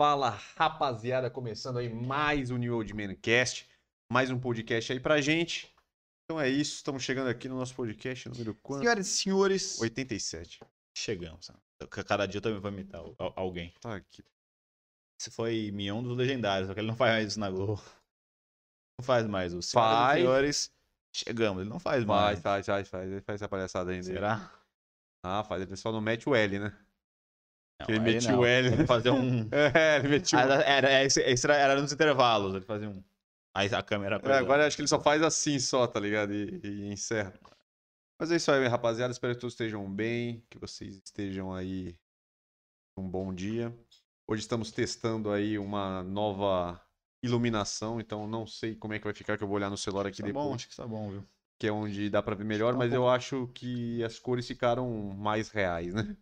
Fala rapaziada, começando aí mais um New Old Man Cast, mais um podcast aí pra gente. Então é isso, estamos chegando aqui no nosso podcast número quanto? Senhoras e senhores, 87. chegamos. Cada dia eu também vou imitar al- alguém. Tá aqui. Esse foi Mion dos Legendários, só que ele não faz mais isso na Globo. Não faz mais. O Senhoras Faz. e senhores, chegamos. Ele não faz mais. Faz, faz, faz, faz. Ele faz essa palhaçada ainda. Será? Ah, faz. Ele só não mete o L, né? Não, ele metia o L. Ele fazia um... É, ele metiu. Ah, era, era, esse- esse era, era nos intervalos, ele fazia um... Aí a câmera... É, agora acho que ele só faz assim só, tá ligado? E, e encerra. Mas é isso aí, rapaziada. Espero que todos estejam bem, que vocês estejam aí um bom dia. Hoje estamos testando aí uma nova iluminação, então não sei como é que vai ficar, que eu vou olhar no celular aqui Tá depois, bom, acho que tá bom, viu? que é onde dá pra ver melhor, Tá mas bom. eu acho que as cores ficaram mais reais, né?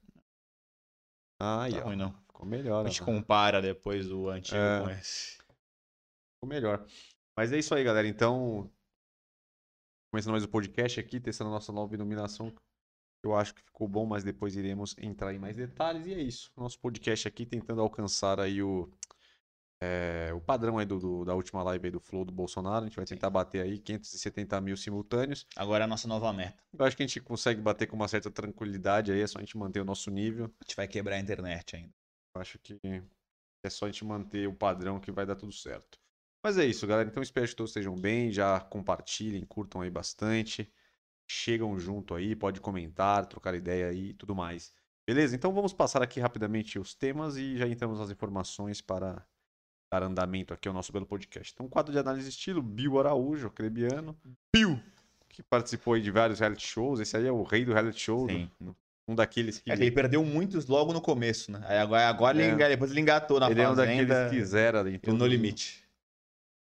Aí, Tá ó. ruim, não. Ficou melhor, A gente ó. compara depois o antigo É. com esse. ficou melhor. Mas é isso aí, galera. Então, começando mais o podcast aqui, testando a nossa nova iluminação. Eu acho que ficou bom, mas depois iremos entrar em mais detalhes. E é isso. Nosso podcast aqui tentando alcançar aí o, é, o padrão aí do, do- da última live aí do Flow do Bolsonaro. A gente vai Sim. tentar bater aí 570 mil simultâneos. Agora é a nossa nova meta. Eu acho que a gente consegue bater com uma certa tranquilidade aí, é só a gente manter o nosso nível. A gente vai quebrar a internet ainda. Eu acho que é só a gente manter o padrão que vai dar tudo certo. Mas é isso, galera. Então espero que todos estejam bem. Já compartilhem, curtam aí bastante. Chegam junto aí, pode comentar, trocar ideia aí e tudo mais. Beleza? Então vamos passar aqui rapidamente os temas e já entramos nas informações para dar andamento aqui ao nosso belo podcast. Então, quadro de análise de estilo, Bill Araújo, acrebiano. Bill! Que participou aí de vários reality shows. Esse aí é o rei do reality show. né? Sim. Um daqueles que. É ele perdeu muitos logo no começo, né? Aí agora, agora É. ele, depois ele engatou na ele é um fazenda. daqueles que zera todos no limite.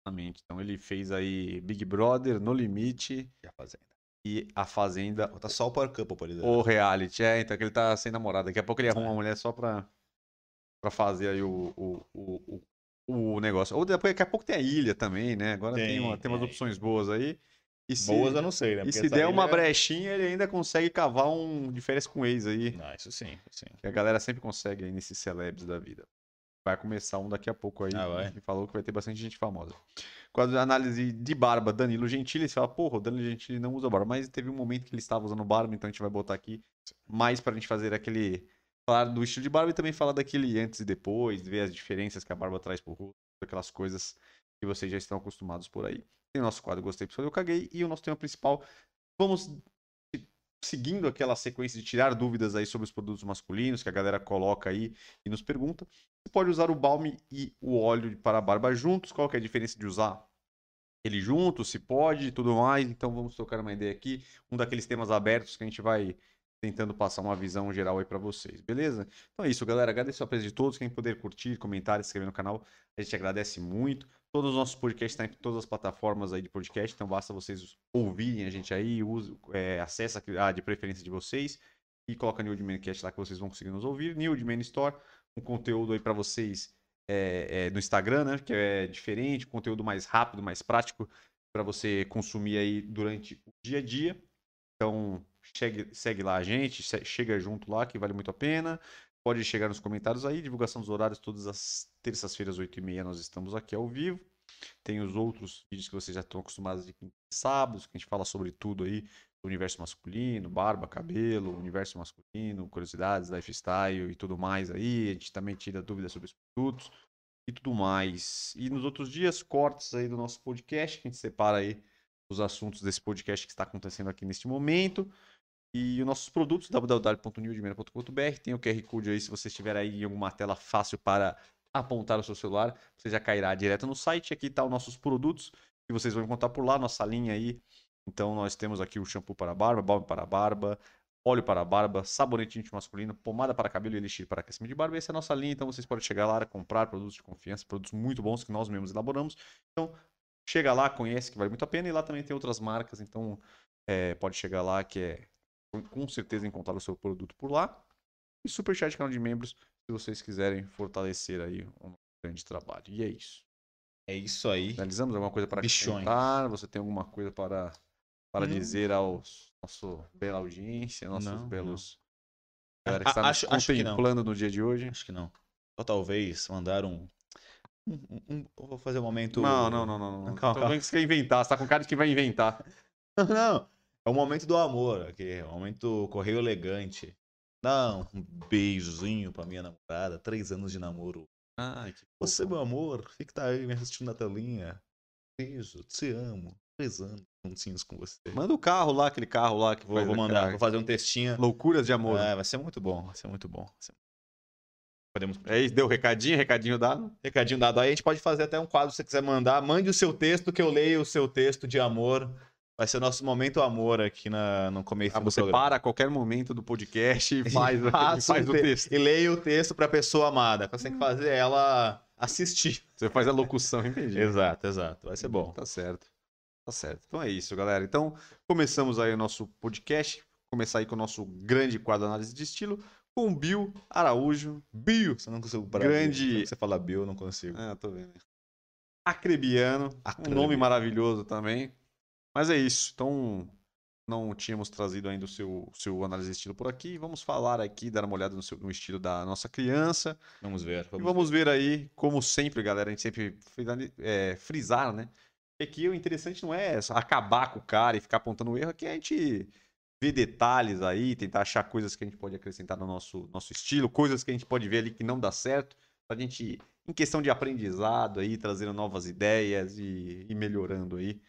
Exatamente. Então ele fez aí Big Brother, No Limite E a fazenda. e A Fazenda, Tá só o Power Couple, por exemplo. o Reality. É, então que ele tá sem namorada. Daqui a pouco ele arruma uma mulher só pra, pra fazer aí o, o, o, o, negócio. Ou depois, daqui a pouco tem a ilha também, né? Agora tem, Tem, uma, tem umas tem. opções boas aí. E se, Boas eu não sei, né? e Porque se essa der uma ilha- brechinha, ele ainda consegue cavar um de férias com ex aí. Não, isso sim, isso sim. Que a galera sempre consegue aí nesses celebs da vida. Vai começar um daqui a pouco aí. Ah? Que falou que vai ter bastante gente famosa. Quando a análise de barba, Danilo Gentili, você fala, porra, o Danilo Gentili não usa barba. Mas teve um momento que ele estava usando barba, então a gente vai botar aqui mais pra gente fazer aquele. Falar do estilo de barba e também falar daquele antes e depois, ver as diferenças que a barba traz pro rosto, aquelas coisas que vocês já estão acostumados por aí. Tem o nosso quadro Gostei, Pessoal, Eu Caguei. E o nosso tema principal, vamos seguindo aquela sequência de tirar dúvidas aí sobre os produtos masculinos que a galera coloca aí e nos pergunta. Você pode usar o balme e o óleo para a barba juntos. Qual que é a diferença de usar ele junto? Se pode e tudo mais. Então vamos trocar uma ideia aqui. Um daqueles temas abertos que a gente vai tentando passar uma visão geral aí para vocês, beleza? Então é isso, galera. Agradeço a presença de todos. Quem puder curtir, comentar, se inscrever no canal, a gente agradece muito. Todos os nossos podcasts estão em todas as plataformas aí de podcast, então basta vocês ouvirem a gente aí, é, acessa a de preferência de vocês e coloca New Mancast lá que vocês vão conseguir nos ouvir. New Man Store, um conteúdo aí para vocês é, é, no Instagram, né? Que é diferente, conteúdo mais rápido, mais prático para você consumir aí durante o dia a dia. Então chegue, segue lá a gente, chega junto lá que vale muito a pena. Pode chegar nos comentários aí, divulgação dos horários todas as terças-feiras, 8h30, nós estamos aqui ao vivo. Tem os outros vídeos que vocês já estão acostumados de sábados, que a gente fala sobre tudo aí, universo masculino, barba, cabelo, universo masculino, curiosidades, lifestyle e tudo mais aí. A gente também tira dúvidas sobre os produtos e tudo mais. E nos outros dias, cortes aí do nosso podcast, que a gente separa aí os assuntos desse podcast que está acontecendo aqui neste momento. E os nossos produtos, www.newdimena.com.br, tem o QR Code aí, se você estiver aí em alguma tela fácil para apontar o seu celular, você já cairá direto no site. Aqui tá os nossos produtos que vocês vão encontrar por lá, nossa linha aí. Então nós temos aqui o shampoo para barba, balme para barba, óleo para barba, sabonete íntimo masculino, pomada para cabelo e elixir para aquecimento de barba. Essa é a nossa linha, então vocês podem chegar lá, comprar produtos de confiança, produtos muito bons que nós mesmos elaboramos. Então chega lá, conhece que vale muito a pena e lá também tem outras marcas, então é, pode chegar lá que é com- certeza encontrar o seu produto por lá. E superchat canal de membros, se vocês quiserem fortalecer aí o nosso grande trabalho. E é isso. É isso aí. Finalizamos alguma coisa para Bichões. acrescentar? Você tem alguma coisa para, para Não. dizer aos nosso bela audiência, nossos Não, belos não. galera que está acho- nos não. contemplando no dia de hoje? Acho que não. Ou talvez mandar um. um- um- um- vou fazer um momento. Não, não, não, não. não. Calma, calma. você quer inventar. Você tá com cara de que vai inventar. Não, é o momento do amor aqui. É o momento correio elegante. Dá um beijozinho pra minha namorada. Três anos de namoro. Ai, que Você, meu amor, fica tá aí me assistindo na telinha. Beijo, te amo. Três anos juntinhos com você. Manda o carro lá, aquele carro lá que Vou, vou mandar, aquela- vou fazer um textinho. Loucuras de amor. É, vai ser muito bom, vai ser muito bom. ser- Podemos. É isso, deu recadinho, recadinho dado. Recadinho dado aí, a gente pode fazer até um quadro se você quiser mandar. Mande o seu texto, que eu leio o seu texto de amor. Vai ser o nosso momento amor aqui na, no começo Ah, do você programa. para a qualquer momento do podcast e faz, e faz um o te- texto. E leia o texto pra pessoa amada. Você tem que fazer ela assistir. Você faz a locução, entendi. Exato, exato. Vai ser bom. Tá certo. Tá certo. Então é isso, galera. Então, começamos aí o nosso podcast. Começar aí com o nosso grande quadro de análise de estilo, com o Bill Araújo. Bill. Você não consigo parar. Grande-. Você fala Bill, eu não consigo. Ah, tô vendo. Acrebiano. Um Acrebiano. nome maravilhoso também. Mas é isso. Então, não tínhamos trazido ainda o seu, seu análise de estilo por aqui. Vamos falar aqui, dar uma olhada no, seu- no estilo da nossa criança. Vamos ver. E Vamos, vamos ver aí, como sempre, galera, a gente sempre é, frisar, né? Que aqui o interessante não é acabar com o cara e ficar apontando o erro, aqui a gente vê detalhes aí, tentar achar coisas que a gente pode acrescentar no nosso, nosso estilo, coisas que a gente pode ver ali que não dá certo, pra gente, em questão de aprendizado aí, trazendo novas ideias e, e melhorando aí,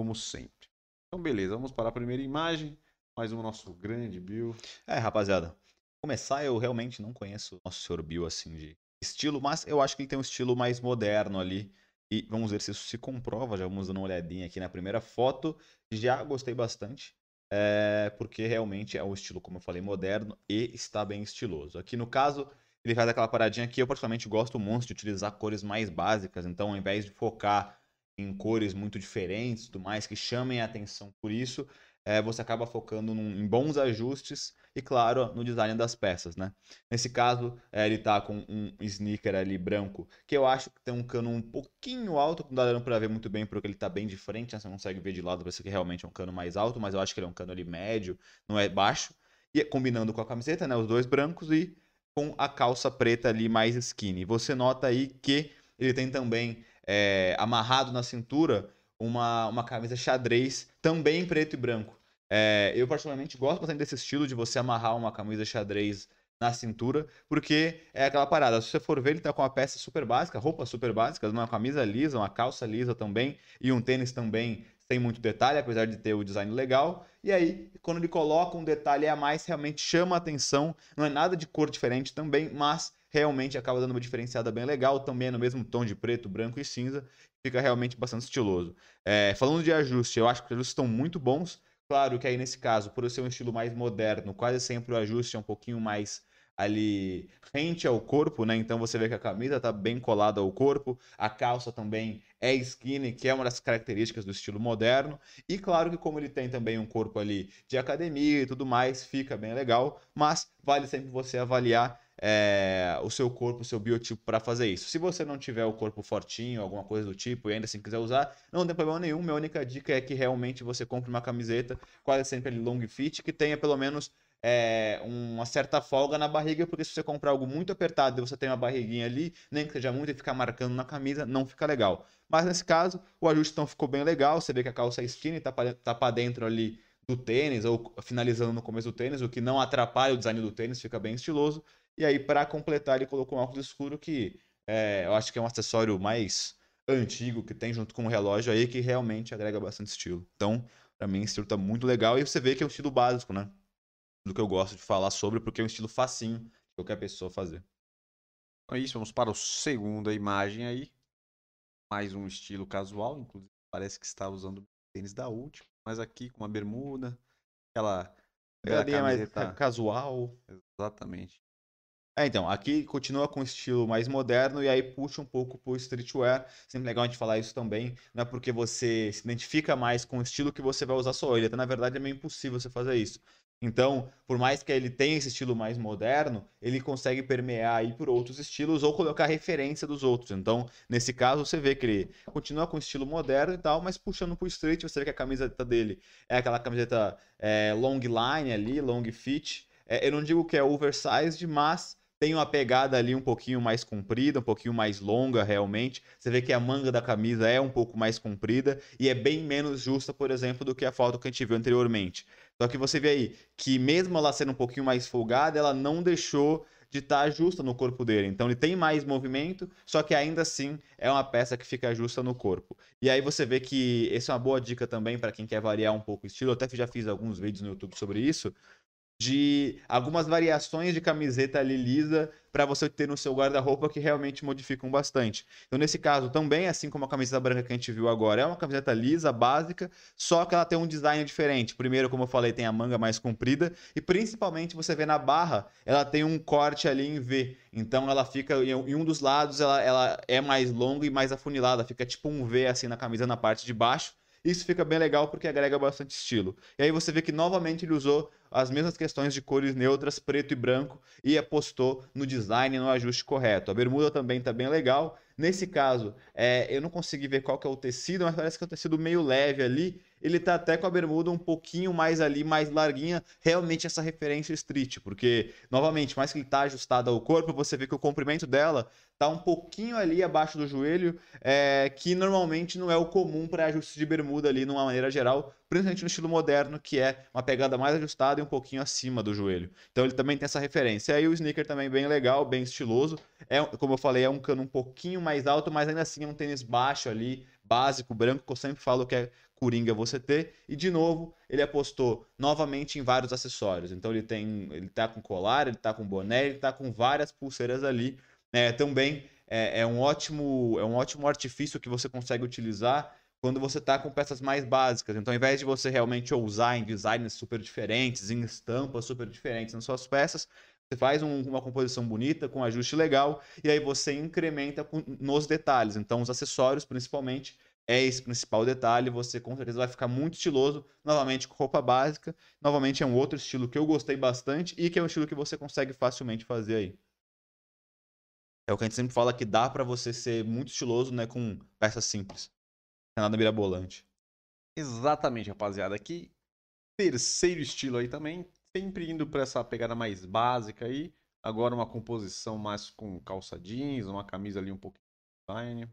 como sempre. Então, beleza, vamos para a primeira imagem, mais um nosso grande Bill. É, rapaziada. Começar, eu realmente não conheço o nosso senhor Bill assim de estilo, mas eu acho que ele tem um estilo mais moderno ali. E vamos ver se isso se comprova. Já vamos dando uma olhadinha aqui na primeira foto. Já gostei bastante. É, porque realmente é um estilo, como eu falei, moderno e está bem estiloso. Aqui no caso, ele faz aquela paradinha que eu particularmente gosto muito de utilizar cores mais básicas. Então, ao invés de focar em cores muito diferentes, tudo mais que chamem a atenção por isso, é, você acaba focando num- em bons ajustes e, claro, no design das peças, né? Nesse caso, é, ele tá com um sneaker ali branco, que eu acho que tem um cano um pouquinho alto, não dá dando pra ver muito bem porque ele tá bem de frente, né? Você não consegue ver de lado, parece que realmente é um cano mais alto, mas eu acho que ele é um cano ali médio, não é baixo. E combinando com a camiseta, né? Os dois brancos e com a calça preta ali mais skinny. Você nota aí que ele tem também é, amarrado na cintura uma, uma camisa xadrez, também preto e branco. É, eu particularmente gosto bastante desse estilo de você amarrar uma camisa xadrez na cintura, porque é aquela parada. Se você for ver, ele tá com uma peça super básica, roupas super básicas, uma camisa lisa, uma calça lisa também, e um tênis também sem muito detalhe, apesar de ter o design legal. E aí, quando ele coloca um detalhe a mais, realmente chama a atenção. Não é nada de cor diferente também, mas realmente acaba dando uma diferenciada bem legal. Também é no mesmo tom de preto, branco e cinza. Fica realmente bastante estiloso. É, falando de ajuste, eu acho que os ajustes estão muito bons. Claro que aí nesse caso, por ser um estilo mais moderno, quase sempre o ajuste é um pouquinho mais ali rente ao corpo, né? Então você vê que a camisa tá bem colada ao corpo, a calça também é skinny, que é uma das características do estilo moderno. E claro que como ele tem também um corpo ali de academia e tudo mais, fica bem legal, mas vale sempre você avaliar é, o seu corpo, o seu biotipo para fazer isso. Se você não tiver o corpo fortinho, alguma coisa do tipo, e ainda assim quiser usar, não tem problema nenhum. Minha única dica é que realmente você compre uma camiseta, quase sempre long fit, que tenha pelo menos é, uma certa folga na barriga, porque se você comprar algo muito apertado e você tem uma barriguinha ali, nem que seja muito e ficar marcando na camisa, não fica legal. Mas nesse caso, o ajuste então ficou bem legal. Você vê que a calça é skinny, tá para tá dentro ali do tênis, ou finalizando no começo do tênis, o que não atrapalha o design do tênis, fica bem estiloso. E aí, para completar, ele colocou um óculos escuro que é, eu acho que é um acessório mais antigo que tem junto com o relógio aí, que realmente agrega bastante estilo. Então, para mim, esse estilo tá muito legal. E você vê que é um estilo básico, né? Do que eu gosto de falar sobre, porque é um estilo facinho de qualquer pessoa fazer. Então é isso, vamos para a segunda imagem aí. Mais um estilo casual, inclusive parece que está usando tênis da última, mas aqui com uma bermuda, aquela, aquela Pegadinha mais casual. Exatamente. É, então, aqui continua com um estilo mais moderno e aí puxa um pouco pro streetwear. Sempre legal a gente falar isso também, não é porque você se identifica mais com o estilo que você vai usar só ele. Até na verdade é meio impossível você fazer isso. Então, por mais que ele tenha esse estilo mais moderno, ele consegue permear aí por outros estilos ou colocar referência dos outros. Então, nesse caso, você vê que ele continua com estilo moderno e tal, mas puxando pro street, você vê que a camiseta dele é aquela camiseta é, long line ali, long fit. É, eu não digo que é oversized, mas tem uma pegada ali um pouquinho mais comprida, um pouquinho mais longa realmente. Você vê que a manga da camisa é um pouco mais comprida e é bem menos justa, por exemplo, do que a foto que a gente viu anteriormente. Só que você vê aí que mesmo ela sendo um pouquinho mais folgada, ela não deixou de estar tá justa no corpo dele. Então ele tem mais movimento, só que ainda assim é uma peça que fica justa no corpo. E aí você vê que essa é uma boa dica também para quem quer variar um pouco o estilo. Eu até já fiz alguns vídeos no YouTube sobre isso de algumas variações de camiseta ali lisa para você ter no seu guarda-roupa que realmente modificam bastante. Então, nesse caso, também, assim como a camiseta branca que a gente viu agora, é uma camiseta lisa, básica, só que ela tem um design diferente. Primeiro, como eu falei, tem a manga mais comprida e principalmente você vê na barra, ela tem um corte ali em V. Então, ela fica em um dos lados, ela, ela é mais longa e mais afunilada, fica tipo um V assim na camisa na parte de baixo. Isso fica bem legal porque agrega bastante estilo. E aí você vê que novamente ele usou as mesmas questões de cores neutras, preto e branco, e apostou no design no ajuste correto. A bermuda também está bem legal. Nesse caso, é, eu não consegui ver qual que é o tecido, mas parece que é um tecido meio leve ali. Ele tá até com a bermuda um pouquinho mais ali, mais larguinha, realmente essa referência street, porque, novamente, mais que ele tá ajustado ao corpo, você vê que o comprimento dela tá um pouquinho ali abaixo do joelho, é, que normalmente não é o comum para ajuste de bermuda ali, de uma maneira geral, principalmente no estilo moderno, que é uma pegada mais ajustada e um pouquinho acima do joelho. Então ele também tem essa referência. Aí o sneaker também bem legal, bem estiloso. É, como eu falei, é um cano um pouquinho mais alto, mas ainda assim é um tênis baixo ali, básico, branco, que eu sempre falo que é coringa você ter. E de novo, ele apostou novamente em vários acessórios. Então ele tem, ele tá com colar, ele tá com boné, ele tá com várias pulseiras ali. É, também é, é, um ótimo, é um ótimo artifício que você consegue utilizar quando você está com peças mais básicas. Então, ao invés de você realmente ousar em designs super diferentes, em estampas super diferentes nas suas peças, você faz um, uma composição bonita, com ajuste legal, e aí você incrementa com, nos detalhes. Então, os acessórios, principalmente, é esse principal detalhe. Você com certeza vai ficar muito estiloso, novamente com roupa básica. Novamente, é um outro estilo que eu gostei bastante e que é um estilo que você consegue facilmente fazer aí. É o que a gente sempre fala que dá para você ser muito estiloso, né, com peças simples é nada mirabolante. Exatamente, rapaziada. Aqui, terceiro estilo aí também. Sempre indo para essa pegada mais básica aí. Agora uma composição mais com calça jeans, uma camisa ali um pouquinho design.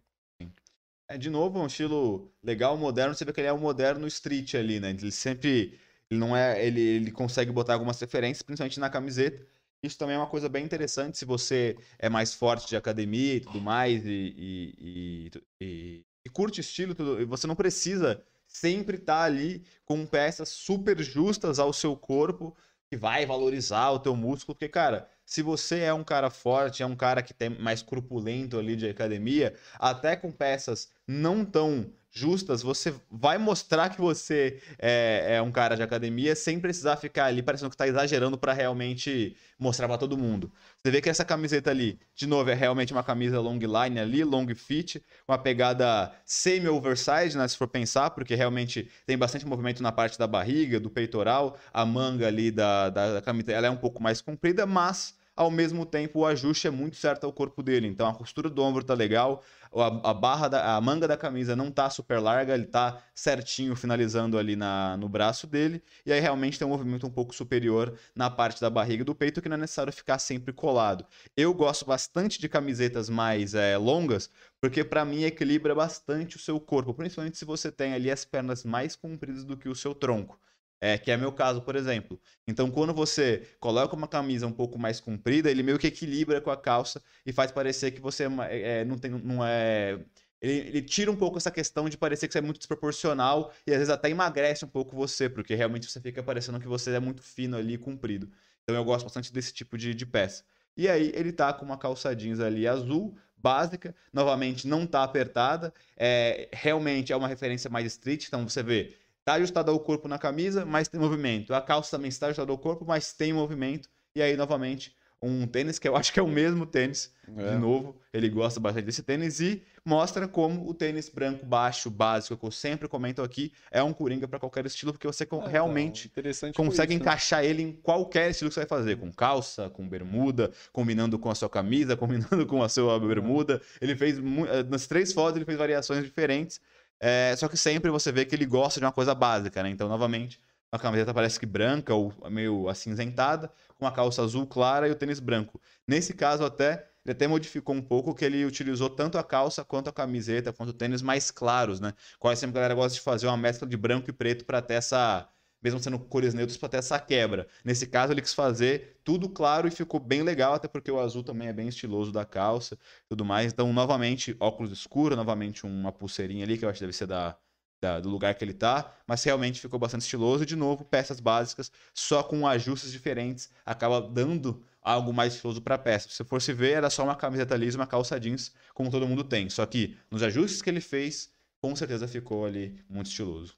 É, de novo, um estilo legal, moderno. Você vê que ele é um moderno street ali, né? Ele sempre. Ele não é. Ele, ele consegue botar algumas referências, principalmente na camiseta. Isso também é uma coisa bem interessante se você é mais forte de academia e tudo mais, e, e, e, e curte estilo, tudo, você não precisa sempre estar tá ali com peças super justas ao seu corpo que vai valorizar o teu músculo, porque cara, se você é um cara forte, é um cara que tem mais corpulento ali de academia, até com peças não tão justas, você vai mostrar que você é, é um cara de academia sem precisar ficar ali parecendo que está exagerando para realmente mostrar para todo mundo. Você vê que essa camiseta ali, de novo, é realmente uma camisa long line ali, long fit, uma pegada semi-oversized, né, se for pensar, porque realmente tem bastante movimento na parte da barriga, do peitoral, a manga ali da, da, da camisa, ela é um pouco mais comprida, mas ao mesmo tempo o ajuste é muito certo ao corpo dele. Então a costura do ombro tá legal, a, a barra da, a manga da camisa não tá super larga, ele tá certinho finalizando ali na, no braço dele, e aí realmente tem um movimento um pouco superior na parte da barriga do peito que não é necessário ficar sempre colado. Eu gosto bastante de camisetas mais é, longas, porque para mim equilibra bastante o seu corpo, principalmente se você tem ali as pernas mais compridas do que o seu tronco. É, que é meu caso, por exemplo. Então, quando você coloca uma camisa um pouco mais comprida, ele meio que equilibra com a calça e faz parecer que você é, é, não tem. Não é... Ele, ele, tira um pouco essa questão de parecer que você é muito desproporcional e às vezes até emagrece um pouco você, porque realmente você fica parecendo que você é muito fino ali e comprido. Então eu gosto bastante desse tipo de, de peça. E aí ele tá com uma calça jeans ali azul, básica, novamente não tá apertada, é, realmente é uma referência mais street, então você vê Está ajustado ao corpo na camisa, mas tem movimento. A calça também está ajustada ao corpo, mas tem movimento. E aí, novamente, um tênis que eu acho que é o mesmo tênis. É. De novo, ele gosta bastante desse tênis e mostra como o tênis branco baixo, básico, que eu sempre comento aqui, é um coringa para qualquer estilo, porque você ah, realmente então, consegue isso, né? encaixar né? ele em qualquer estilo que você vai fazer, com calça, com bermuda, combinando com a sua camisa, combinando com a sua bermuda. Ele fez eh, nas três fotos ele fez variações diferentes é, só que sempre você vê que ele gosta de uma coisa básica, né? Então, novamente, a camiseta parece que branca ou meio acinzentada, com a calça azul clara e o tênis branco. Nesse caso até ele até modificou um pouco que ele utilizou tanto a calça quanto a camiseta, quanto o tênis mais claros, né? Quase sempre a galera gosta de fazer uma mescla de branco e preto para ter essa, mesmo sendo cores neutras, para ter essa quebra. Nesse caso, ele quis fazer tudo claro e ficou bem legal, até porque o azul também é bem estiloso da calça tudo mais. Então, novamente, óculos escuro, novamente uma pulseirinha ali, que eu acho que deve ser da, da, do lugar que ele tá, mas realmente ficou bastante estiloso. E, de novo, peças básicas, só com ajustes diferentes, acaba dando algo mais estiloso para a peça. Se fosse ver, era só uma camiseta lisa e uma calça jeans, como todo mundo tem. Só que nos ajustes que ele fez, com certeza ficou ali muito estiloso.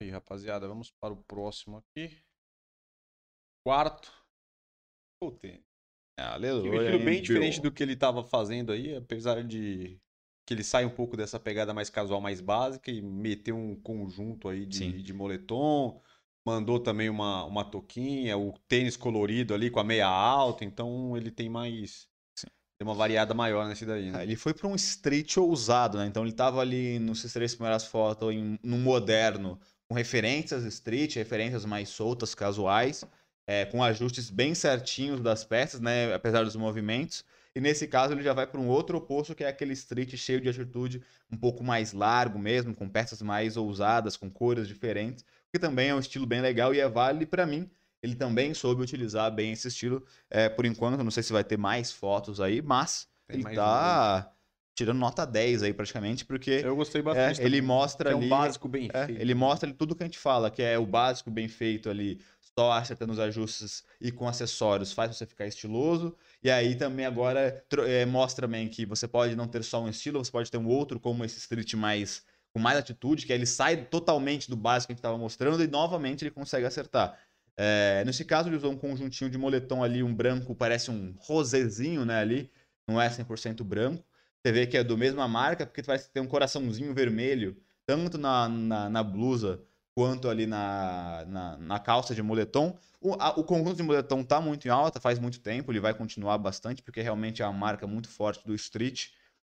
E aí, rapaziada, vamos para o próximo aqui. Quarto. O tênis. É, aleluia. Um estilo bem diferente do que ele estava fazendo aí, apesar de que ele sai um pouco dessa pegada mais casual, mais básica e meteu um conjunto aí de, de moletom. Mandou também uma, uma toquinha, o tênis colorido ali com a meia alta, então ele tem mais. Tem uma variada maior nesse daí, Ah, né? Ele foi para um street ousado, né? Então ele tava ali nos três primeiras fotos em, no moderno, com referências street, referências mais soltas, casuais, é, com ajustes bem certinhos das peças, né? Apesar dos movimentos. E nesse caso ele já vai para um outro oposto, que é aquele street cheio de atitude, um pouco mais largo mesmo, com peças mais ousadas, com cores diferentes, que também é um estilo bem legal e é válido. Para mim, ele também soube utilizar bem esse estilo. É, por enquanto, não sei se vai ter mais fotos aí, mas Tem ele tá tirando nota 10 aí praticamente, porque Eu gostei é, bastante. ele também. mostra é um ali. básico bem é, feito. ele mostra ali tudo que a gente fala, que é o básico bem feito ali, só acertando os ajustes e com acessórios, faz você ficar estiloso. E aí também agora é, mostra também que você pode não ter só um estilo, você pode ter um outro, como esse street mais com mais atitude, que aí ele sai totalmente do básico que a gente estava mostrando e novamente ele consegue acertar. É, nesse caso, ele usou um conjuntinho de moletom ali, um branco, parece um rosezinho, né, ali, não é 100% branco. Você vê que é do mesma marca, porque parece que tem um coraçãozinho vermelho, tanto na, na, na blusa quanto ali na, na, na calça de moletom. O, a- o conjunto de moletom tá muito em alta, faz muito tempo, ele vai continuar bastante, porque realmente é uma marca muito forte do street.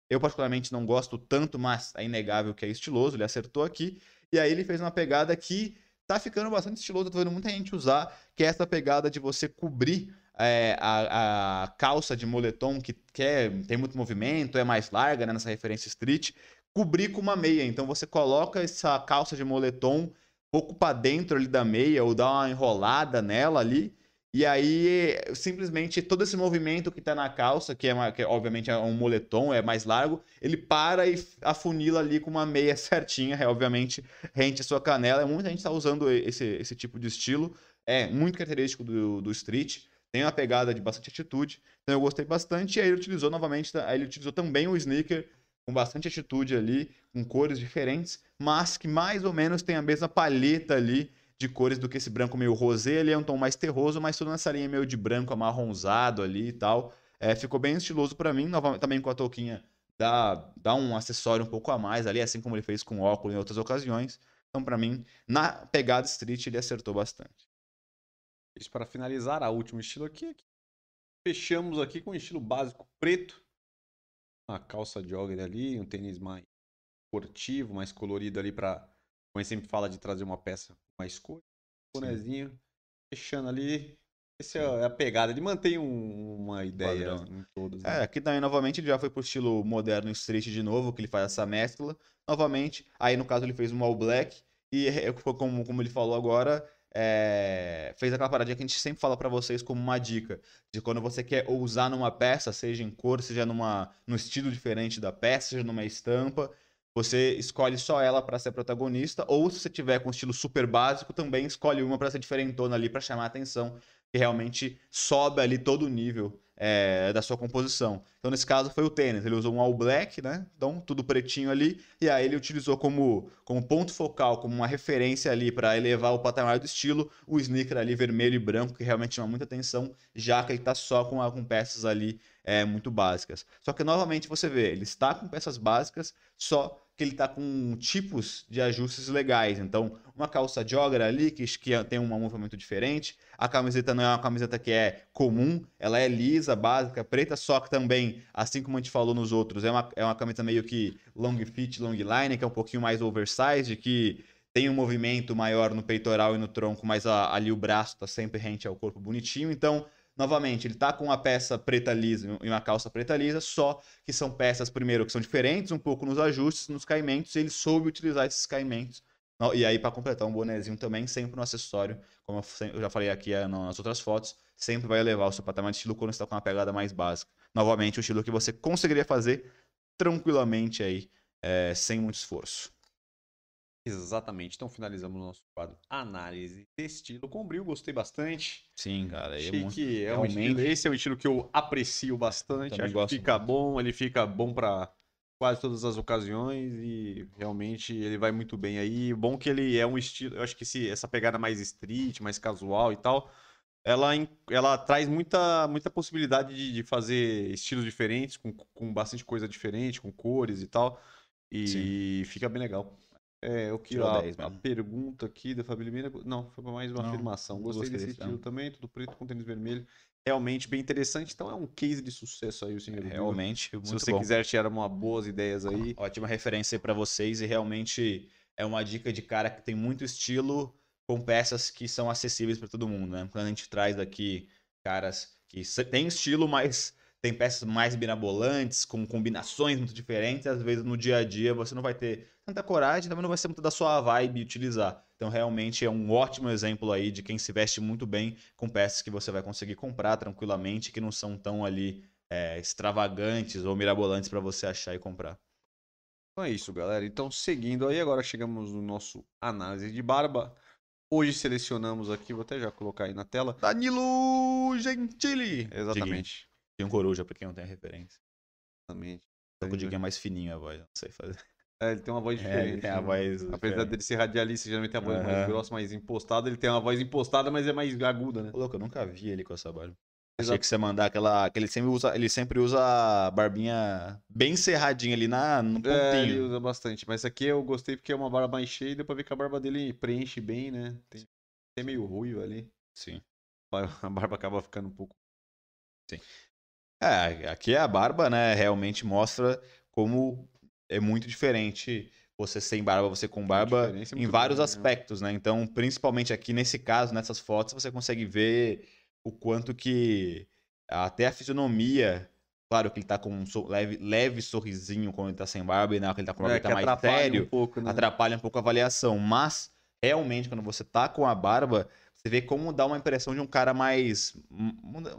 Eu, particularmente, não gosto tanto, mas é inegável que é estiloso, ele acertou aqui. E aí ele fez uma pegada que tá ficando bastante estiloso, eu tô vendo muita gente usar, que é essa pegada de você cobrir é, a, a calça de moletom, que, que é- tem muito movimento, é mais larga, né, nessa referência street, cobrir com uma meia. Então você coloca essa calça de moletom pouco para dentro ali da meia, ou dá uma enrolada nela ali, e aí, simplesmente, todo esse movimento que tá na calça, que, é, que obviamente é um moletom, é mais largo, ele para e afunila ali com uma meia certinha, é, obviamente, rente a sua canela. Muita gente tá usando esse, esse tipo de estilo, é muito característico do, do street, tem uma pegada de bastante atitude, então eu gostei bastante, e aí ele utilizou novamente, aí ele utilizou também o sneaker com bastante atitude ali, com cores diferentes, mas que mais ou menos tem a mesma palheta ali de cores do que esse branco meio rosé, ele é um tom mais terroso, mas tudo nessa linha meio de branco amarronzado ali e tal. É, ficou bem estiloso pra mim, novamente, também com a touquinha dá, dá um acessório um pouco a mais ali, assim como ele fez com óculos em outras ocasiões. Então, pra mim, na pegada street, ele acertou bastante. Isso para finalizar, a último estilo aqui. aqui. Fechamos aqui com um estilo básico preto. Uma calça jogger ali, um tênis mais esportivo, mais colorido ali para, como a gente sempre fala, de trazer uma peça mais cor. Bonezinho, fechando ali. Essa é a pegada. Ele mantém um- uma ideia Padrão. em todos. né? É, aqui também, novamente, ele já foi pro estilo moderno street de novo, que ele faz essa mescla. Novamente, aí no caso ele fez um all black, e é, como, como ele falou agora, é, fez aquela paradinha que a gente sempre fala pra vocês como uma dica, de quando você quer ousar numa peça, seja em cor, seja numa, no estilo diferente da peça, seja numa estampa, você escolhe só ela pra ser protagonista, ou se você tiver com estilo super básico, também escolhe uma pra ser diferentona ali, pra chamar a atenção, que realmente sobe ali todo o nível é, da sua composição. Então, nesse caso, foi o tênis. Ele usou um all black, né? Então, tudo pretinho ali. E aí, ele utilizou como, como ponto focal, como uma referência ali para elevar o patamar do estilo, o sneaker ali vermelho e branco, que realmente chama muita atenção, já que ele tá só com, com peças ali é, muito básicas. Só que, novamente, você vê, ele está com peças básicas, só que ele tá com tipos de ajustes legais. Então, uma calça jogger ali, que, que tem um movimento diferente. A camiseta não é uma camiseta que é comum, ela é lisa, básica, preta, só que também, assim como a gente falou nos outros, é uma, é uma camiseta meio que long fit, long line, que é um pouquinho mais oversized, que tem um movimento maior no peitoral e no tronco, mas a, ali o braço tá sempre rente ao corpo bonitinho. Então, novamente, ele tá com uma peça preta lisa e uma calça preta lisa, só que são peças, primeiro, que são diferentes um pouco nos ajustes, nos caimentos, e ele soube utilizar esses caimentos. E aí, para completar um bonezinho também, sempre no acessório, como eu já falei aqui eh, nas outras fotos, sempre vai elevar o seu patamar de estilo quando está com uma pegada mais básica. Novamente, o estilo que você conseguiria fazer tranquilamente aí, é, sem muito esforço. Exatamente. Então finalizamos o nosso quadro Análise de estilo com Bril. Gostei bastante. Sim, cara. É Achei é que é um estilo, esse é o estilo que eu aprecio bastante. Acho que fica muito. bom, ele fica bom para quase todas as ocasiões e realmente ele vai muito bem aí. Bom que ele é um estilo, eu acho que esse, essa pegada mais street, mais casual e tal, ela, ela traz muita, muita possibilidade de, de fazer estilos diferentes, com, com bastante coisa diferente, com cores e tal. E Sim. fica bem legal. É, o que a, a, pergunta aqui da Fabília Mira. Não, foi mais uma não, afirmação. Gostei, gostei desse estilo não. também, tudo preto com tênis vermelho. Realmente bem interessante. Então é um case de sucesso aí, o senhor. É, realmente, Se você bom. quiser tirar uma boas ideias aí. Ótima referência para vocês e realmente é uma dica de cara que tem muito estilo com peças que são acessíveis para todo mundo, né? Quando a gente traz aqui caras que têm estilo, mas tem peças mais binabolantes, com combinações muito diferentes. Às vezes no dia a dia você não vai ter tanta coragem, também não vai ser muito da sua vibe utilizar. Então realmente é um ótimo exemplo aí de quem se veste muito bem com peças que você vai conseguir comprar tranquilamente, que não são tão ali é, extravagantes ou mirabolantes para você achar e comprar. Então é isso, galera. Então seguindo aí, agora chegamos no nosso análise de barba. Hoje selecionamos aqui, vou até já colocar aí na tela. Danilo Gentili. Exatamente. Tem um coruja, pra quem não tem a referência. Exatamente. Só que o Diguinho é mais fininho a voz, não sei fazer. É, ele tem uma voz diferente. É, ele tem a né? voz. Apesar diferente. dele ser radialista, geralmente tem a voz uhum. mais grossa, mais impostada. Ele tem uma voz impostada, mas é mais aguda, né? Pô, louco, eu nunca vi ele com essa barba. Exato. Achei que você mandar aquela. Que ele sempre usa, ele sempre usa a barbinha bem cerradinha ali na, no pontinho. É, ele usa bastante. Mas aqui eu gostei porque é uma barba mais cheia e deu pra ver que a barba dele preenche bem, né? Tem, tem meio ruivo ali. Sim. A barba acaba ficando um pouco. Sim. É, aqui a barba, né, realmente mostra como é muito diferente você sem barba, você com barba, é em vários grande, né? aspectos, né? Então, principalmente aqui nesse caso, nessas fotos, você consegue ver o quanto que até a fisionomia, claro que ele tá com um leve, leve sorrisinho quando ele tá sem barba, e na hora que ele tá com barba, é, ele tá mais sério, um pouco, né? atrapalha um pouco a avaliação, mas realmente quando você tá com a barba, você vê como dá uma impressão de um cara mais.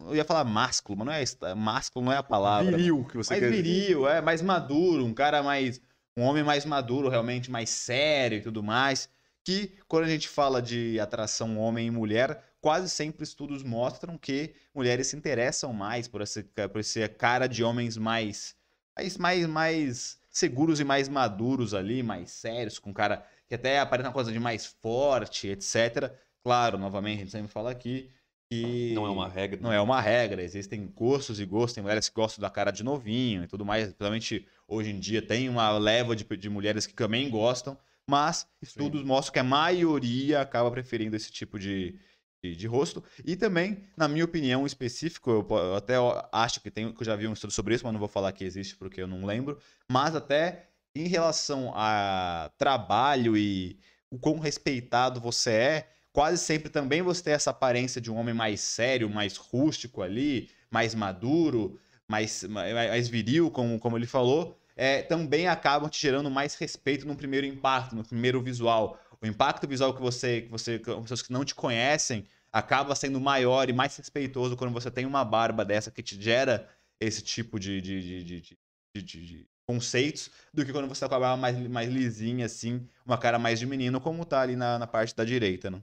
Eu ia falar másculo, mas não é másculo, não é a palavra. Viril, que você mais quer viril, dizer. é, mais maduro, um cara mais. Um homem mais maduro, realmente mais sério e tudo mais. Que quando a gente fala de atração homem e mulher, quase sempre estudos mostram que mulheres se interessam mais por essa, por essa cara de homens mais, mais, mais, mais seguros e mais maduros ali, mais sérios, com cara que até aparece uma coisa de mais forte, etc. Claro, novamente, a gente sempre fala aqui que. Não é uma regra. Não é uma regra. Existem gostos e gostos. Tem mulheres que gostam da cara de novinho e tudo mais. Principalmente hoje em dia tem uma leva de, de mulheres que também gostam. Mas estudos Sim. mostram que a maioria acaba preferindo esse tipo de, de, de, rosto. E também, na minha opinião específico, eu, eu até acho que tem, que eu já vi um estudo sobre isso, mas não vou falar que existe porque eu não lembro. Mas até em relação a trabalho e o quão respeitado você é, quase sempre também você tem essa aparência de um homem mais sério, mais rústico ali, mais maduro, mais, mais viril, como, como ele falou, é, também acabam te gerando mais respeito no primeiro impacto, no primeiro visual. O impacto visual que você, que você, pessoas que não te conhecem, acaba sendo maior e mais respeitoso quando você tem uma barba dessa que te gera esse tipo de, de, de, de, conceitos do que quando você tá barba mais, mais lisinha, assim, uma cara mais de menino, como tá ali na, na parte da direita, né?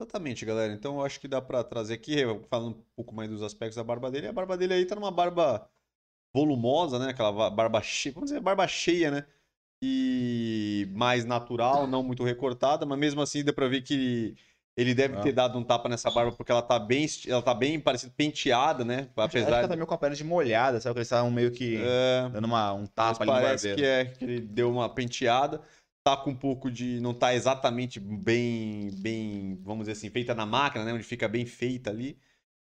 Exatamente, galera. Então eu acho que dá para trazer aqui, falando um pouco mais dos aspectos da barba dele. A barba dele aí tá numa barba volumosa, né? Aquela barba cheia, vamos dizer, barba cheia, né? E mais natural, não muito recortada, mas mesmo assim dá pra ver que ele deve ah. ter dado um tapa nessa barba porque ela tá bem, ela tá bem parecida, penteada, né? Apesar ela tá meio com a perna de molhada, sabe? Que eles estavam meio que é... dando uma, um tapa ali parece que é que ele deu uma penteada tá com um pouco de. não tá exatamente bem, bem, vamos dizer assim, feita na máquina, né? Onde fica bem feita ali.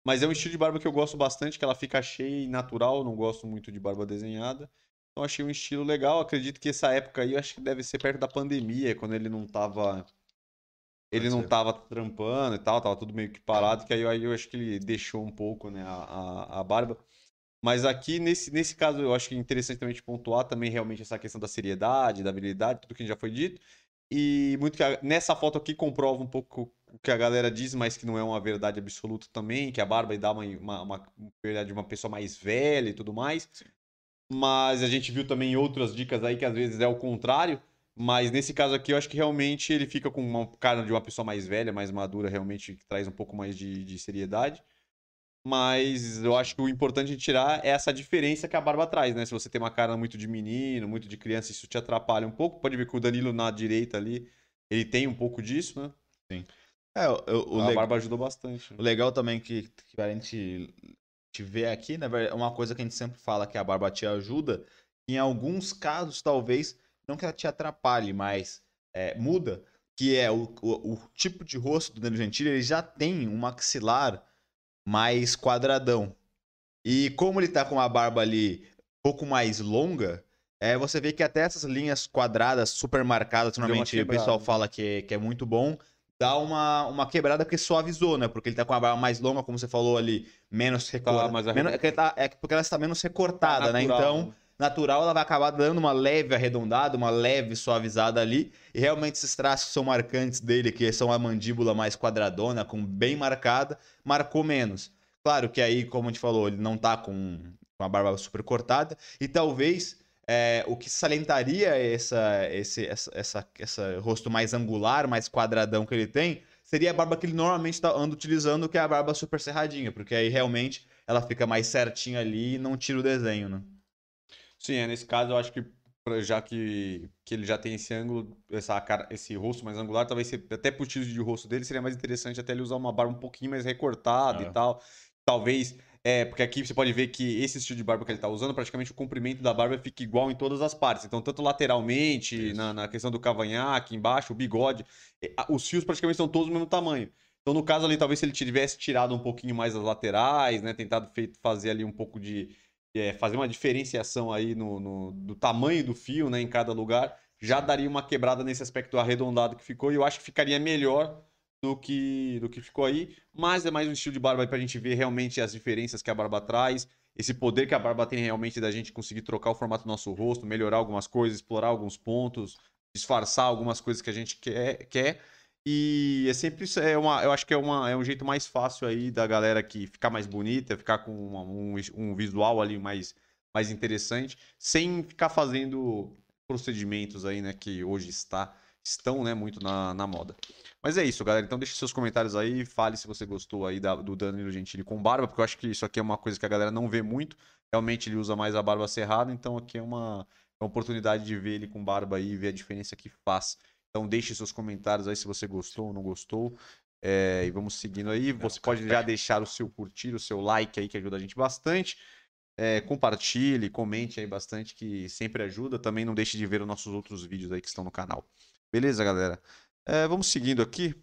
Mas é um estilo de barba que eu gosto bastante, que ela fica cheia e natural, não gosto muito de barba desenhada. Então achei um estilo legal. Acredito que essa época aí, eu acho que deve ser perto da pandemia, quando ele não tava. Ele não tava trampando e tal, tava tudo meio que parado, que aí, eu- aí eu acho que ele deixou um pouco, né, a, a, a barba. Mas aqui, nesse, nesse caso, eu acho que é interessante também pontuar também realmente essa questão da seriedade, da habilidade, tudo que já foi dito. E muito que a- nessa foto aqui comprova um pouco o que a galera diz, mas que não é uma verdade absoluta também, que a barba dá uma, uma, uma verdade de uma pessoa mais velha e tudo mais. Mas a gente viu também outras dicas aí que às vezes é o contrário. Mas nesse caso aqui, eu acho que realmente ele fica com uma cara de uma pessoa mais velha, mais madura, realmente, que traz um pouco mais de, de seriedade. Mas eu acho que o importante de tirar é essa diferença que a barba traz, né? Se você tem uma cara muito de menino, muito de criança, isso te atrapalha um pouco. Pode ver que o Danilo na direita ali, ele tem um pouco disso, né? É, o, o, o a barba ajuda bastante. o legal também que, que a gente te vê aqui, na verdade, é uma coisa que a gente sempre fala que a barba te ajuda. Em alguns casos, talvez, não que ela te atrapalhe, mas é, muda, que é o, o, o tipo de rosto do Danilo Gentili, ele já tem um maxilar mais quadradão. E como ele tá com uma barba ali um pouco mais longa, é, você vê que até essas linhas quadradas super marcadas, normalmente o pessoal fala que, que é muito bom, dá uma, uma quebrada porque suavizou, né? Porque ele tá com a barba mais longa, como você falou ali, menos recortada. é, tá- é porque ela está menos recortada, né? Natural, Então, natural, ela vai acabar dando uma leve arredondada, uma leve suavizada ali. E realmente esses traços que são marcantes dele, que são a mandíbula mais quadradona, com bem marcada, marcou menos. Claro que aí, como a gente falou, ele não tá com com a barba super cortada. E talvez é, o que salientaria essa, esse essa, essa, essa rosto mais angular, mais quadradão que ele tem, seria a barba que ele normalmente tá, anda utilizando, que é a barba super cerradinha. Porque aí realmente ela fica mais certinha ali e não tira o desenho, né? Sim, é, nesse caso eu acho que já que, que ele já tem esse ângulo, essa cara, esse rosto mais angular, talvez até pro estilo de rosto dele seria mais interessante até ele usar uma barba um pouquinho mais recortada É. e tal. Talvez, é, porque aqui você pode ver que esse estilo de barba que ele tá usando, praticamente o comprimento da barba fica igual em todas as partes. Então, tanto lateralmente, na, na questão do cavanhaque, embaixo, o bigode, é, os fios praticamente são todos do mesmo tamanho. Então, no caso ali, talvez se ele tivesse tirado um pouquinho mais as laterais, né, tentado feito, fazer ali um pouco de é, fazer uma diferenciação aí no, no- do tamanho do fio, né, em cada lugar, já daria uma quebrada nesse aspecto arredondado que ficou, e eu acho que ficaria melhor do que, do que ficou aí, mas é mais um estilo de barba aí pra gente ver realmente as diferenças que a barba traz, esse poder que a barba tem realmente da gente conseguir trocar o formato do nosso rosto, melhorar algumas coisas, explorar alguns pontos, disfarçar algumas coisas que a gente quer, quer e é sempre isso, é uma, eu acho que é, uma, é um jeito mais fácil aí da galera que ficar mais bonita, ficar com uma- um, um visual ali mais, mais interessante, sem ficar fazendo procedimentos aí, né, que hoje está, estão, né, muito na, na moda. Mas é isso, galera. Então deixe seus comentários aí, fale se você gostou aí da- do Danilo Gentili com barba, porque eu acho que isso aqui é uma coisa que a galera não vê muito. Realmente ele usa mais a barba cerrada, então aqui é uma, é uma oportunidade de ver ele com barba aí e ver a diferença que faz. Então deixe seus comentários aí se você gostou ou não gostou. É, e vamos seguindo aí. Você pode já deixar o seu curtir, o seu like aí, que ajuda a gente bastante. É, compartilhe, comente aí bastante, que sempre ajuda. Também não deixe de ver os nossos outros vídeos aí que estão no canal. Beleza, galera? É, vamos seguindo aqui,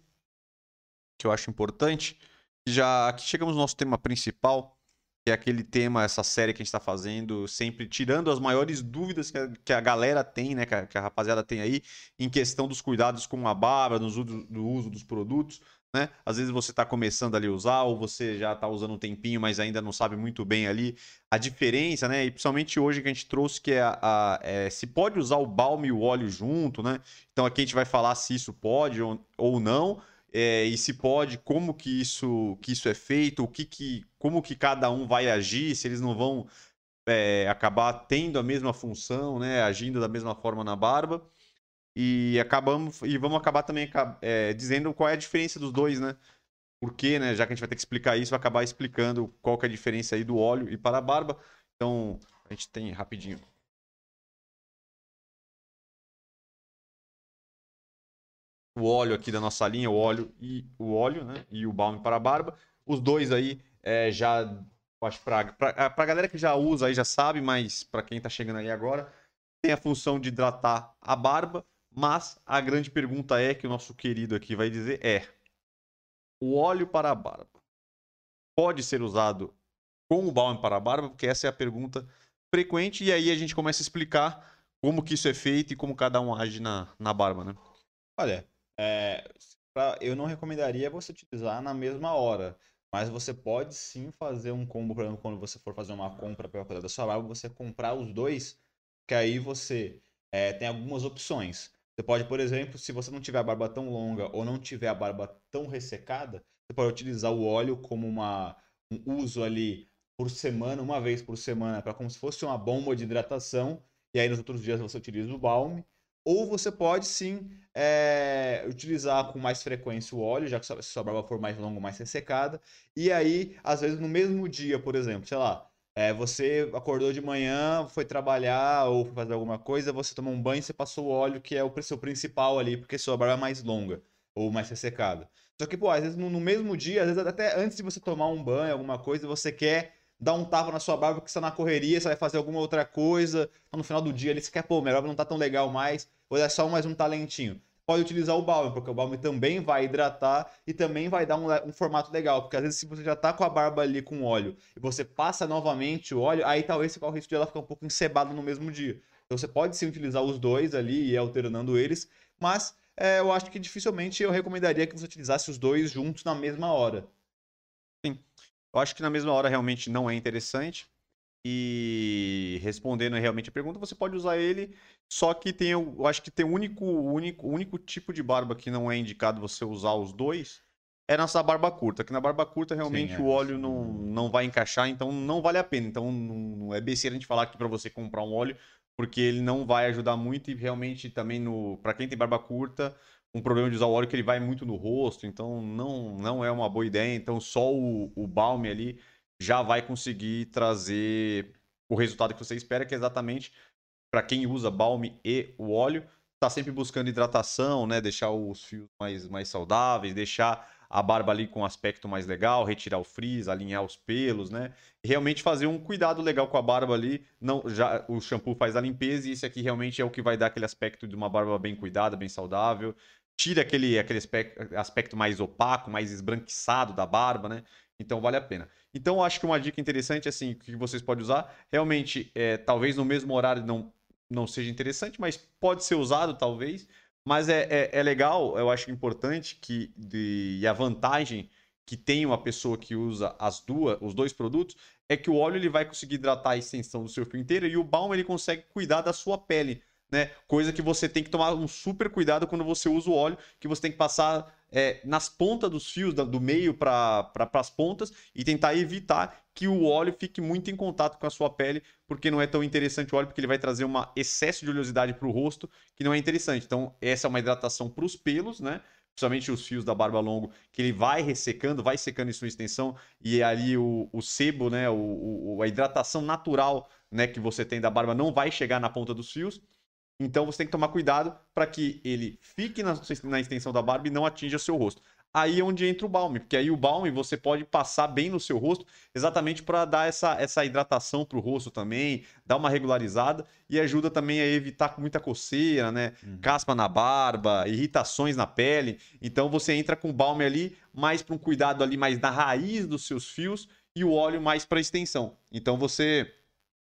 que eu acho importante. Já aqui chegamos no nosso tema principal, que é aquele tema, essa série que a gente está fazendo, sempre tirando as maiores dúvidas que a, que a galera tem, né, que a, que a rapaziada tem aí, em questão dos cuidados com a barba, no uso, do uso dos produtos, né? Às vezes você está começando ali a usar, ou você já está usando um tempinho, mas ainda não sabe muito bem ali a diferença, né? E principalmente hoje que a gente trouxe que é, a, é, se pode usar o balme e o óleo junto, né? Então aqui a gente vai falar se isso pode ou, ou não. É, e se pode, como que isso, que isso é feito, o que que, como que cada um vai agir, se eles não vão é, acabar tendo a mesma função, né, agindo da mesma forma na barba. E acabamos e vamos acabar também é, dizendo qual é a diferença dos dois, né? Porque, né, já que a gente vai ter que explicar isso, vai acabar explicando qual que é a diferença aí do óleo e para a barba. Então, a gente tem rapidinho. O óleo aqui da nossa linha, o óleo e o óleo, né? E o balme para a barba. Os dois aí é, já acho pra, pra, pra galera que já usa aí já sabe, mas para quem tá chegando aí agora, tem a função de hidratar a barba, mas a grande pergunta é que o nosso querido aqui vai dizer é: o óleo para a barba pode ser usado com o balme para a barba? Porque essa é a pergunta frequente e aí a gente começa a explicar como que isso é feito e como cada um age na, na barba, né? Olha, é, pra- eu não recomendaria você utilizar na mesma hora. Mas você pode sim fazer um combo, por exemplo, quando você for fazer uma compra para cuidar da sua barba, você comprar os dois, que aí você é, tem algumas opções. Você pode, por exemplo, se você não tiver a barba tão longa ou não tiver a barba tão ressecada, você pode utilizar o óleo como uma, um uso ali por semana, uma vez por semana, para como se fosse uma bomba de hidratação. E aí nos outros dias você utiliza o balme. Ou você pode sim é, utilizar com mais frequência o óleo, já que se sua barba for mais longa, mais ressecada. E aí, às vezes, no mesmo dia, por exemplo, sei lá, é, você acordou de manhã, foi trabalhar ou foi fazer alguma coisa, você tomou um banho e você passou o óleo, que é o seu principal ali, porque sua barba é mais longa ou mais ressecada. Só que, pô, às vezes no, no mesmo dia, às vezes até antes de você tomar um banho, alguma coisa, você quer dar um tapa na sua barba porque você tá na correria, você vai fazer alguma outra coisa, então, no final do dia ali você quer, pô, minha barba não tá tão legal mais, ou é só mais um talentinho. Pode utilizar o balme, porque o balme também vai hidratar e também vai dar um, um formato legal. Porque às vezes, se você já tá com a barba ali com óleo e você passa novamente o óleo, aí talvez você corra o risco de ela ficar um pouco encebada no mesmo dia. Então você pode sim utilizar os dois ali e ir alternando eles, mas é, eu acho que dificilmente eu recomendaria que você utilizasse os dois juntos na mesma hora. Eu acho que na mesma hora realmente não é interessante. E respondendo realmente a pergunta, você pode usar ele, só que tem, eu acho que tem o único, único, único tipo de barba que não é indicado você usar os dois é nessa barba curta, que na barba curta realmente é, o óleo não, não- vai encaixar, então não vale a pena. Então não, não é besteira a gente falar aqui para você comprar um óleo, porque ele não vai ajudar muito e realmente também no para quem tem barba curta, um problema de usar o óleo que ele vai muito no rosto, então não, não é uma boa ideia. Então só o, o balme ali já vai conseguir trazer o resultado que você espera, que é exatamente para quem usa balme e o óleo, tá sempre buscando hidratação, né? Deixar os fios mais, mais saudáveis, deixar a barba ali com um aspecto mais legal, retirar o frizz, alinhar os pelos, né? Realmente fazer um cuidado legal com a barba ali. Não, já o shampoo faz a limpeza e esse aqui realmente é o que vai dar aquele aspecto de uma barba bem cuidada, bem saudável. Tira aquele, aquele aspecto, mais opaco, mais esbranquiçado da barba, né? Então vale a pena. Então eu acho que uma dica interessante, assim, que vocês podem usar, realmente, é, talvez no mesmo horário não, não seja interessante, mas pode ser usado, talvez. Mas é, é, é legal, eu acho importante que de, e a vantagem que tem uma pessoa que usa as duas, os dois produtos é que o óleo ele vai conseguir hidratar a extensão do seu fio inteiro e o balm ele consegue cuidar da sua pele, né? Coisa que você tem que tomar um super cuidado quando você usa o óleo, que você tem que passar é, nas pontas dos fios, do meio para pra, as pontas, e tentar evitar que o óleo fique muito em contato com a sua pele, porque não é tão interessante o óleo, porque ele vai trazer um excesso de oleosidade para o rosto, que não é interessante. Então, essa é uma hidratação para os pelos, né? Principalmente os fios da barba longo, que ele vai ressecando, vai secando em sua extensão, e ali o, o sebo, né? O, o- a hidratação natural né, que você tem da barba não vai chegar na ponta dos fios. Então você tem que tomar cuidado para que ele fique na, na extensão da barba e não atinja seu rosto. Aí é onde entra o balme, porque aí o balme você pode passar bem no seu rosto, exatamente para dar essa, essa hidratação para o rosto também, dar uma regularizada e ajuda também a evitar muita coceira, né? Uhum. Caspa na barba, irritações na pele. Então você entra com o balme ali, mais para um cuidado ali mais na raiz dos seus fios e o óleo mais para extensão. Então você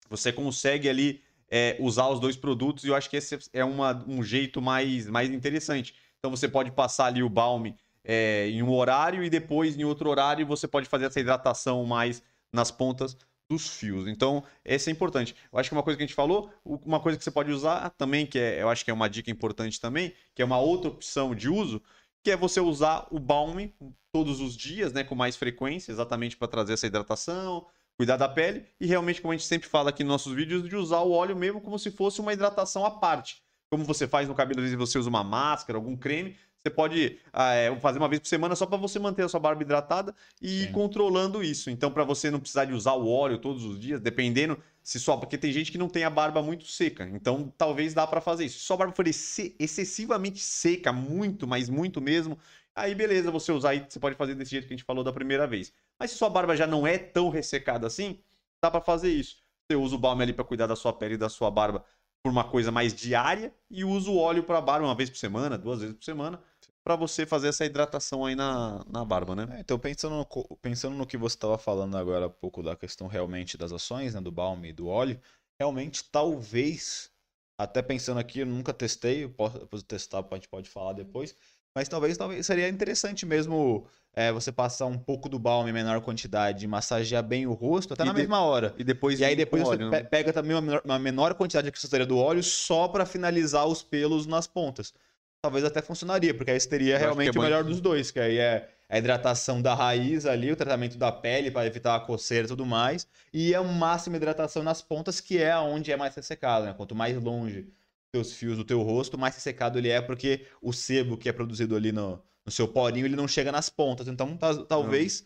você consegue ali é, usar os dois produtos e eu acho que esse é uma, um jeito mais, mais interessante. Então você pode passar ali o balme é, em um horário e depois em outro horário você pode fazer essa hidratação mais nas pontas dos fios. Então, essa é importante. Eu acho que uma coisa que a gente falou, uma coisa que você pode usar também, que é, eu acho que é uma dica importante também, que é uma outra opção de uso, que é você usar o balme todos os dias, né, com mais frequência, exatamente para trazer essa hidratação, cuidar da pele e realmente, como a gente sempre fala aqui nos nossos vídeos, de usar o óleo mesmo como se fosse uma hidratação à parte. Como você faz no cabelo, às vezes você usa uma máscara, algum creme, você pode ah, é, fazer uma vez por semana só para você manter a sua barba hidratada e ir controlando isso. Então, para você não precisar de usar o óleo todos os dias, dependendo se só porque tem gente que não tem a barba muito seca. Então, talvez dá para fazer isso. Se sua barba for exce- excessivamente seca, muito, mas muito mesmo, aí beleza, você usar aí, você pode fazer desse jeito que a gente falou da primeira vez. Mas se sua barba já não é tão ressecada assim, dá para fazer isso. Você usa o balme ali para cuidar da sua pele e da sua barba por uma coisa mais diária e usa o óleo para barba uma vez por semana, duas vezes por semana, para você fazer essa hidratação aí na, na barba, né? É, então, pensando no, pensando no que você estava falando agora há pouco da questão realmente das ações, né, do balme e do óleo, realmente, talvez, até pensando aqui, eu nunca testei, eu posso, depois testar, a gente pode falar depois, mas talvez, talvez seria interessante mesmo é, você passar um pouco do balme em menor quantidade, massagear bem o rosto, até E na de- mesma hora. E depois E aí depois você óleo, pe- né? pega também uma menor, uma menor quantidade você teria do óleo só pra finalizar os pelos nas pontas. Talvez até funcionaria, porque aí é realmente bom o melhor dos dois, que aí é a hidratação da raiz ali, o tratamento da pele para evitar a coceira e tudo mais, e é uma máxima hidratação nas pontas, que é onde é mais ressecado, né? Quanto mais longe teus fios do teu rosto, mais ressecado ele é, porque o sebo que é produzido ali no, no seu porinho, ele não chega nas pontas. Então, ta- talvez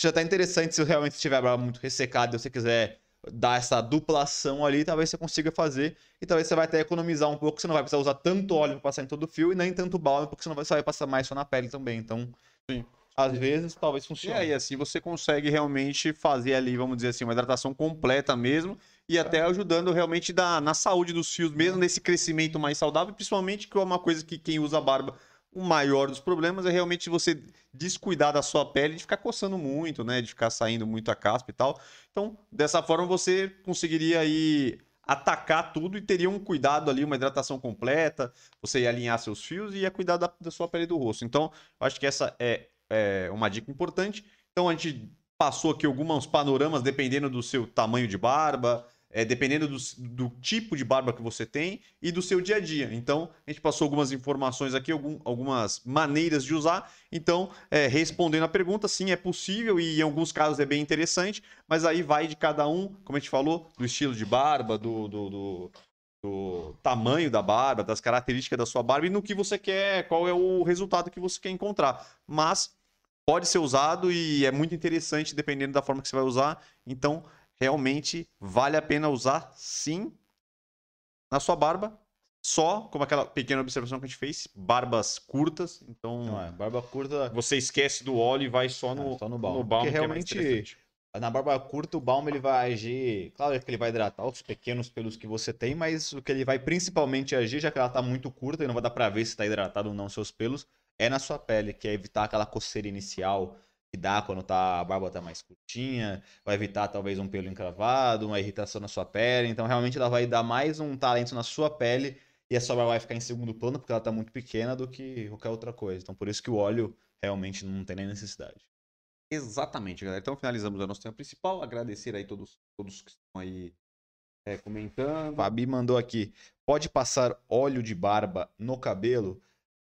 seja até interessante se realmente estiver a barba muito ressecada e você quiser dar essa duplação ali, talvez você consiga fazer e talvez você vai até economizar um pouco, você não vai precisar usar tanto óleo para passar em todo o fio e nem tanto balme, porque você não vai, vai passar mais só na pele também. Então, Sim. às vezes, talvez E funcione. aí, assim, você consegue realmente fazer ali, vamos dizer assim, uma hidratação completa mesmo, e até ajudando realmente da, na saúde dos fios, mesmo nesse crescimento mais saudável, principalmente que é uma coisa que quem usa barba, o maior dos problemas é realmente você descuidar da sua pele, de ficar coçando muito, né, de ficar saindo muito a caspa e tal. Então, dessa forma você conseguiria aí atacar tudo e teria um cuidado ali, uma hidratação completa, você ia alinhar seus fios e ia cuidar da, da sua pele do rosto. Então, acho que essa é é uma dica importante. Então a gente passou aqui alguns panoramas dependendo do seu tamanho de barba, é, dependendo do, do tipo de barba que você tem e do seu dia a dia. Então a gente passou algumas informações aqui, algum- algumas maneiras de usar. Então, é, respondendo a pergunta, sim, é possível e em alguns casos é bem interessante, mas aí vai de cada um, como a gente falou, do estilo de barba, do- do- do, do tamanho da barba, das características da sua barba e no que você quer, qual é o resultado que você quer encontrar. Mas pode ser usado e é muito interessante dependendo da forma que você vai usar. Então, realmente vale a pena usar sim na sua barba. Só, como aquela pequena observação que a gente fez, barbas curtas. Então, Não é, barba curta você esquece do óleo e vai só no, É, só no balme. balme, Porque que é realmente- interessante. Na barba curta, o balm ele vai agir. Claro que ele vai hidratar os pequenos pelos que você tem, mas o que ele vai principalmente agir, já que ela tá muito curta e não vai dar pra ver se tá hidratado ou não os seus pelos, é na sua pele, que é evitar aquela coceira inicial que dá quando tá, a barba tá mais curtinha, vai evitar talvez um pelo encravado, uma irritação na sua pele. Então, realmente, ela vai dar mais um talento na sua pele e a sua barba vai ficar em segundo plano porque ela tá muito pequena do que qualquer outra coisa. Então, por isso que o óleo realmente não tem nem necessidade. Exatamente, galera. Então finalizamos o nosso tema principal. Agradecer aí todos, todos que estão aí é, comentando. Fabi mandou aqui. Pode passar óleo de barba no cabelo?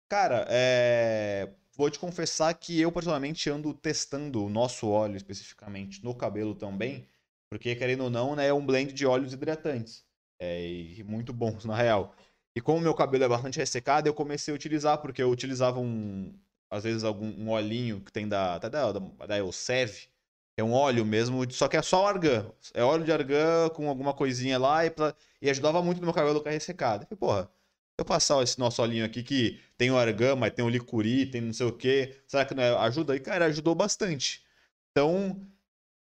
Cara, é... vou te confessar que eu particularmente ando testando o nosso óleo especificamente no cabelo também, porque querendo ou não, né, é um blend de óleos hidratantes. É, e muito bons, na real. E como meu cabelo é bastante ressecado, eu comecei a utilizar, porque eu utilizava um, às vezes, algum um olhinho que tem da, até da, da, da Elsev, é um óleo mesmo, só que é só argan. É óleo de argan com alguma coisinha lá e, pra- e ajudava muito no meu cabelo ficar ressecado. Falei, porra, eu passar esse nosso olhinho aqui que tem o argan, mas tem o licuri, tem não sei o quê, será que não é- ajuda? E, cara, ajudou bastante. Então,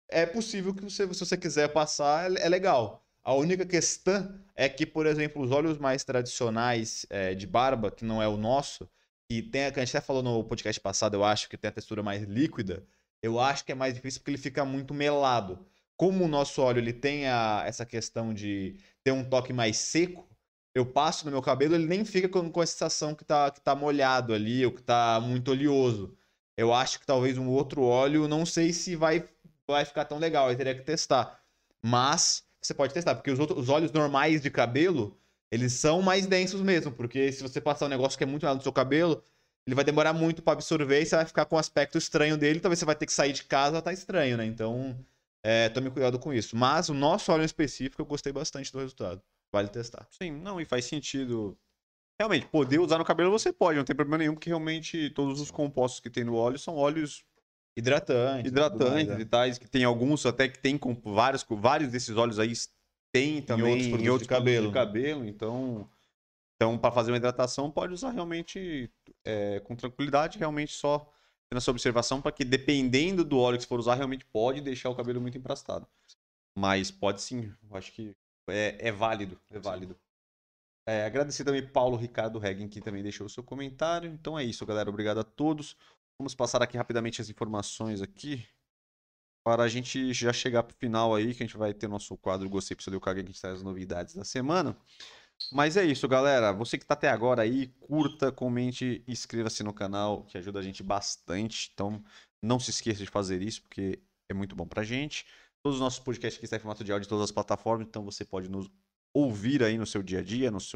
é possível que você, se você quiser passar, é é legal. A única questão é que, por exemplo, os óleos mais tradicionais é, de barba, que não é o nosso, e tem, que a gente até falou no podcast passado, eu acho que tem a textura mais líquida, eu acho que é mais difícil porque ele fica muito melado. Como o nosso óleo ele tem a- essa questão de ter um toque mais seco, eu passo no meu cabelo, ele nem fica com, com a sensação que tá, que tá molhado ali, ou que tá muito oleoso. Eu acho que talvez um outro óleo, não sei se vai, vai ficar tão legal, eu teria que testar. Mas você pode testar, porque os, outros, os óleos normais de cabelo, eles são mais densos mesmo, porque se você passar um negócio que é muito no seu cabelo, ele vai demorar muito para absorver e você vai ficar com um aspecto estranho dele, talvez você vai ter que sair de casa, tá estranho, né? Então, é, tome cuidado com isso. Mas o nosso óleo em específico, eu gostei bastante do resultado. Vale testar. Sim, não, e faz sentido. Realmente, poder usar no cabelo você pode, não tem problema nenhum, porque realmente todos os compostos que tem no óleo são óleos Hidratante. tudo mais, hidratantes né? e tais, que tem alguns até que tem com vários, com vários desses óleos aí tem também outros produtos de cabelo, né? cabelo, então então para fazer uma hidratação pode usar realmente é, com tranquilidade, realmente só tendo essa observação para que dependendo do óleo que você for usar realmente pode deixar o cabelo muito emprastado. Mas pode sim, eu acho que é, é válido, é válido. É, agradecer também Paulo Ricardo Reggen, que também deixou o seu comentário. Então é isso, galera. Obrigado a todos. Vamos passar aqui rapidamente as informações aqui. para a gente já chegar pro final aí, que a gente vai ter nosso quadro Gostei Precisa Eu Caguei, que a gente traz as novidades da semana. Mas é isso, galera. Você que tá até agora aí, curta, comente, inscreva-se no canal, que ajuda a gente bastante. Então, não se esqueça de fazer isso, porque é muito bom pra gente. Todos os nossos podcasts aqui estão em formato de áudio em todas as plataformas, então você pode nos ouvir aí no seu dia a dia, nos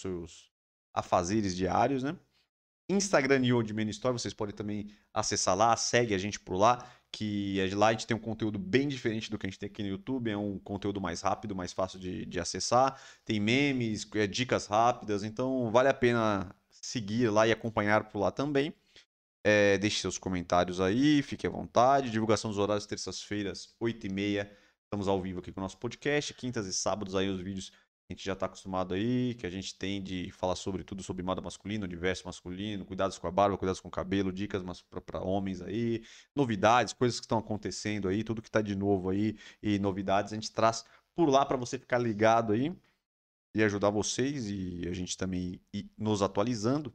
seus afazeres diários, né? Instagram e Old Man Store, vocês podem também acessar lá, segue a gente por lá, que lá a gente tem um conteúdo bem diferente do que a gente tem aqui no YouTube, é um conteúdo mais rápido, mais fácil de, de acessar, tem memes, é, dicas rápidas, então vale a pena seguir lá e acompanhar por lá também. É, deixe seus comentários aí, fique à vontade. Divulgação dos horários, terças-feiras, 8h30. Estamos ao vivo aqui com o nosso podcast. Quintas e sábados aí os vídeos a gente já está acostumado aí, que a gente tem de falar sobre tudo sobre moda masculina, universo masculino, cuidados com a barba, cuidados com o cabelo, dicas para homens aí, novidades, coisas que estão acontecendo aí, tudo que está de novo aí e novidades a gente traz por lá para você ficar ligado aí e ajudar vocês e a gente também ir nos atualizando.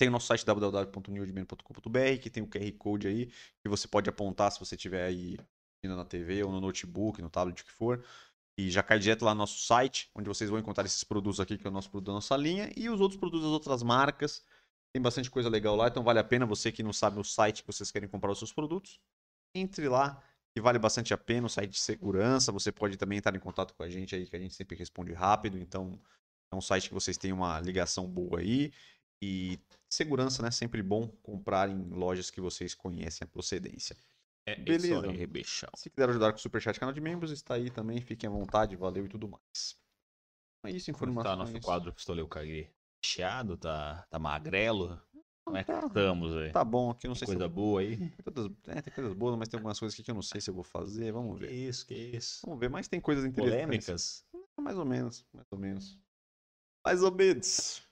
Tem o nosso site www.newdman.com.br que tem o QR Code aí que você pode apontar se você tiver aí na TV ou no notebook, no tablet, o que for e já cai direto lá no nosso site, onde vocês vão encontrar esses produtos aqui, que é o nosso produto da nossa linha, e os outros produtos das outras marcas. Tem bastante coisa legal lá, então vale a pena você que não sabe o site que vocês querem comprar os seus produtos. Entre lá, que vale bastante a pena, o site de segurança. Você pode também entrar em contato com a gente aí, que a gente sempre responde rápido. Então, é um site que vocês têm uma ligação boa aí. E segurança, né? Sempre bom comprar em lojas que vocês conhecem a procedência. É Beleza. isso aí, bichão. Se quiser ajudar com o Superchat canal de membros, está aí também. Fiquem à vontade, valeu e tudo mais. É isso, Como informações. tá nosso quadro Pistolei o Caguei? Chiado? Tá, tá magrelo? Como é que Tá. estamos aí? Tá bom, aqui não Tem sei coisa se. boa aí? Tem todas- é, tem coisas boas, mas tem algumas coisas aqui que eu não sei se eu vou fazer. Vamos Que ver. isso, que isso? Vamos ver, mas tem coisas interessantes. Polêmicas? Mais ou menos, mais ou menos. Mais ou menos.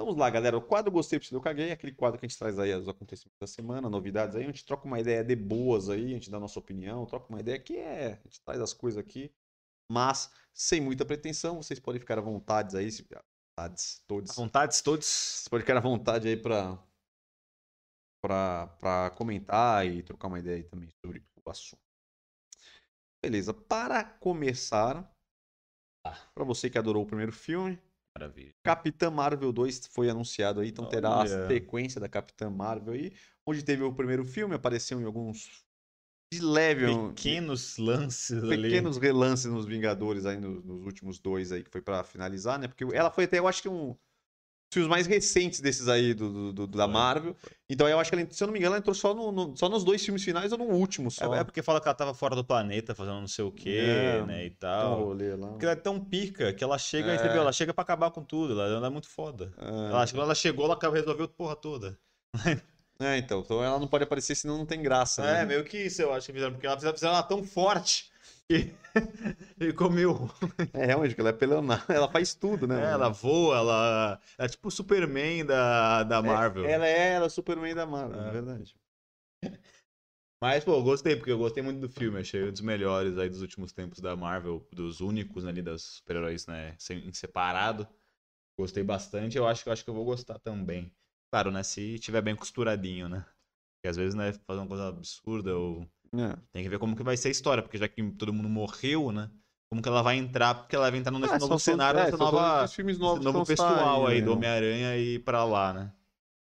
Vamos lá, galera. O quadro Gostei, Eu Caguei é aquele quadro que a gente traz aí os acontecimentos da semana, novidades aí. A gente troca uma ideia de boas aí, a gente dá a nossa opinião, troca uma ideia que é. A gente traz as coisas aqui, mas sem muita pretensão. Vocês podem ficar à vontade aí. Se... Vontades, todos. À vontade, todos. Vocês podem ficar à vontade aí pra, pra, pra comentar e trocar uma ideia aí também sobre o assunto. Beleza, para começar, Tá. pra você que adorou o primeiro filme, Maravilha. Capitã Marvel 2 foi anunciado aí, então terá a sequência da Capitã Marvel aí, onde teve o primeiro filme, apareceu em alguns de leve, Pequenos lances ali. pequenos relances nos Vingadores aí nos, nos últimos dois aí que foi pra finalizar, né? Porque ela foi até, eu acho que um filmes mais recentes desses aí do, do- do- da Marvel. Então eu acho que ela, se eu não me engano, ela entrou só, no, no- só nos dois filmes finais ou no último só. É, é porque fala que ela tava fora do planeta fazendo não sei o que, É, né, e tal. rolê lá. Porque ela é tão pica que ela chega, É. entendeu? Ela chega pra acabar com tudo, ela, ela é muito foda. É, Ela, quando ela chegou, ela acabou- resolveu a porra toda. é, então, então ela não pode aparecer senão não tem graça. É, né? meio que isso eu acho que fizeram, porque ela fizeram ela tão forte que ele comeu. É, realmente, porque ela é pelona, ela faz tudo, né? É, ela voa, ela. É tipo o Superman da, da Marvel. Ela é ela é Superman da Marvel, é É. verdade. Mas, pô, eu gostei, porque eu gostei muito do filme. Achei um dos melhores aí dos últimos tempos da Marvel, dos únicos ali das super-heróis, né? sem- Em separado. Gostei bastante. Eu acho que eu acho que eu vou gostar também. Claro, né? Se tiver bem costuradinho, né? Porque às vezes, né, fazer uma coisa absurda ou. É. Tem que ver como que vai ser a história, porque já que todo mundo morreu, né? Como que ela vai entrar, porque ela vai entrar nesse Ah, novo cenário, é, nova. filmes novos novo pessoal aí né? do Homem-Aranha e pra lá, né?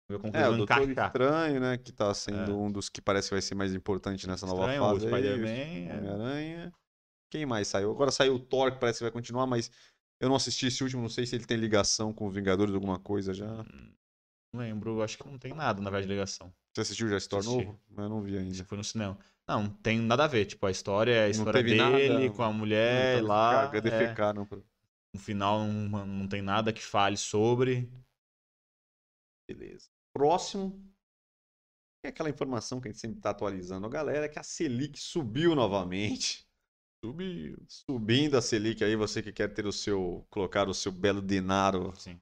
Ver como que É, o Doutor encaixar. Estranho, né? Que tá sendo É. um dos que parece que vai ser mais importante nessa nova Estranho, fase. Spider-Man, é. Homem-Aranha. Quem mais saiu? Agora saiu o Thor, que parece que vai continuar, mas eu não assisti esse último, não sei se ele tem ligação com os Vingadores, alguma coisa já. Não lembro, acho que não tem nada, na verdade, de ligação. Você assistiu já Thor Assisti. novo? Eu não vi ainda. foi no cinema. Não, não tem nada a ver. Tipo, a história é a Não história dele nada. com a mulher Então, lá. caga, é. defecaram pra- No final não, não tem nada que fale sobre. Beleza. Próximo. É aquela informação que a gente sempre tá atualizando a galera, é que a Selic subiu novamente. Subiu. Subindo a Selic aí, você que quer ter o seu, colocar o seu belo dinaro Sim.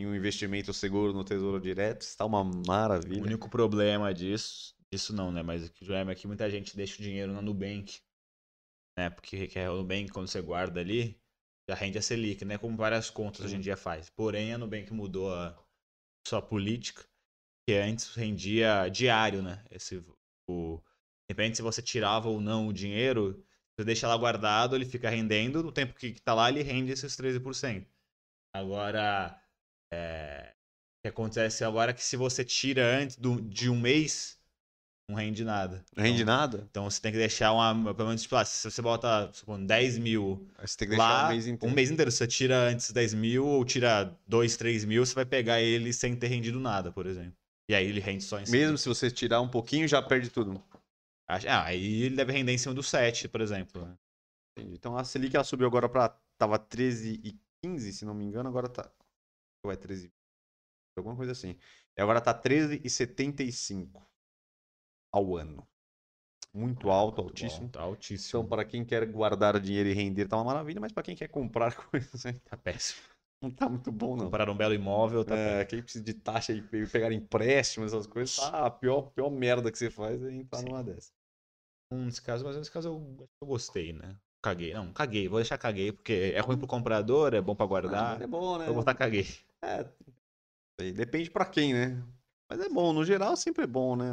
Em um investimento seguro no Tesouro Direto, está uma O maravilha. único problema disso, disso não, né? Mas o que é que muita gente deixa o dinheiro na Nubank. Né? Porque que o Nubank, quando você guarda ali, já rende a Selic, né? Como várias contas hoje em dia faz. Porém, a Nubank mudou a sua política, que antes rendia diário, né? Esse, o, Depende se você tirava ou não o dinheiro, você deixa lá guardado, ele fica rendendo, no tempo que tá lá, ele rende esses 13%. Agora, é, o que acontece agora é que se você tira antes do, de um mês, não rende nada. Não rende então, nada? Então você tem que deixar uma. Pelo menos, tipo, lá, se você bota supondo, 10 mil Aí você tem que deixar lá, um mês inteiro. um mês inteiro, você tira antes 10 mil ou tira 2, 3 mil, você vai pegar ele sem ter rendido nada, por exemplo. E aí ele rende só em cima. Mesmo se você tirar um pouquinho, já perde tudo. Ah, aí ele deve render em cima do 7, por exemplo. né? Entendi. Então a Selic ela subiu agora pra. Tava 13 e 15, se não me engano, agora tá. Ou é 13? Alguma coisa assim. E agora tá 13,75 ao ano. Muito alto, altíssimo. Bom, tá altíssimo. Então, para quem quer guardar dinheiro e render, tá uma maravilha, mas para quem quer comprar coisas, Tá péssimo. não tá muito bom, não. Comprar um belo imóvel, tá É, quem precisa de taxa e pe- pegar empréstimo, essas coisas, tá a pior, pior merda que você faz é entrar Sim. numa dessa. péssimo. Nesse caso, mas nesse caso eu, eu gostei, né? Caguei. Não, caguei. Vou deixar caguei, porque é ruim pro comprador, é bom pra Ah, guardar. mas é bom, né? Vou botar caguei. É, depende pra quem, né? Mas é bom, no geral sempre é bom, né?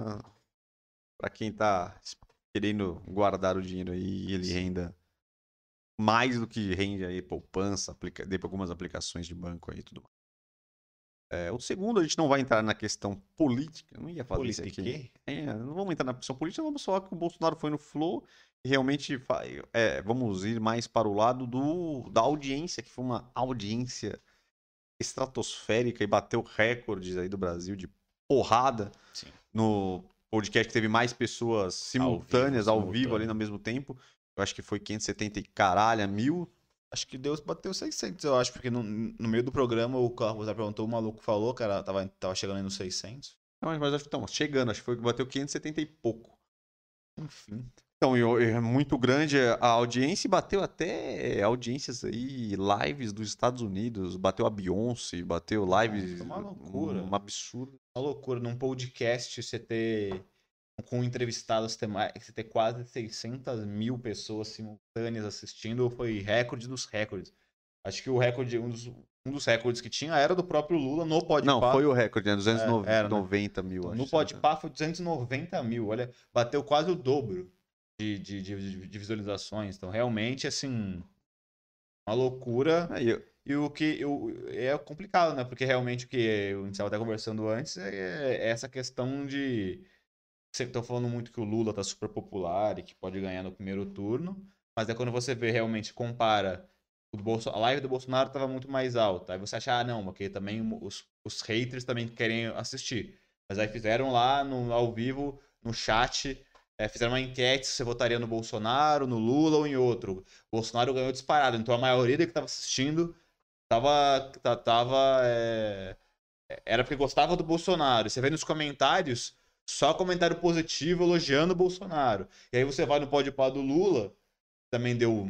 Pra quem tá querendo guardar o dinheiro aí e ele renda mais do que rende aí poupança, aplica... de algumas aplicações de banco aí e tudo mais. É, o segundo, a gente não vai entrar na questão política, eu não ia fazer isso aqui. É, não vamos entrar na questão política, vamos falar que o Bolsonaro foi no flow e realmente é, vamos ir mais para o lado do, da audiência, que foi uma audiência estratosférica e bateu recordes aí do Brasil de porrada Sim. no podcast que teve mais pessoas simultâneas, ao vivo, ali simultâneo. no mesmo tempo. Eu acho que foi 570 e caralho, mil. Acho que Deus bateu 600, eu acho, porque no, no meio do programa o Carlos perguntou, o maluco falou, cara, tava, tava chegando aí nos 600. Não, mas acho que estamos chegando, acho que foi que bateu 570 e pouco. Enfim. Então, é muito grande a audiência e bateu até audiências aí, lives dos Estados Unidos. Bateu a Beyoncé, bateu lives. foi uma loucura. Um absurdo. Uma loucura, num podcast você ter, com entrevistados, você ter, mais, você ter quase 600 mil pessoas simultâneas assistindo, foi recorde dos recordes. Acho que o recorde, um dos, um dos recordes que tinha era do próprio Lula no Podpah. Não, foi o recorde, né? 290 É, era, né? mil. acho, No. Podpah foi 290 mil, olha, bateu quase o dobro de, de, de, de visualizações. Então, realmente, assim, uma loucura. Aí, eu- E o que eu, é complicado, né? Porque realmente o que a gente estava até conversando antes é, é essa questão de. Você tá falando muito que o Lula tá super popular e que pode ganhar no primeiro turno, mas é quando você vê realmente, compara. O Bolso, a live do Bolsonaro estava muito mais alta. Aí você acha, ah, não, porque também os, os haters também querem assistir. Mas aí fizeram lá no, ao vivo, no chat, é, fizeram uma enquete se você votaria no Bolsonaro, no Lula ou em outro. O Bolsonaro ganhou disparado. Então a maioria que estava assistindo tava. ta- tava é, era porque gostava do Bolsonaro. Você vê nos comentários, só comentário positivo elogiando o Bolsonaro. E aí você vai no Podpah do Lula, também deu.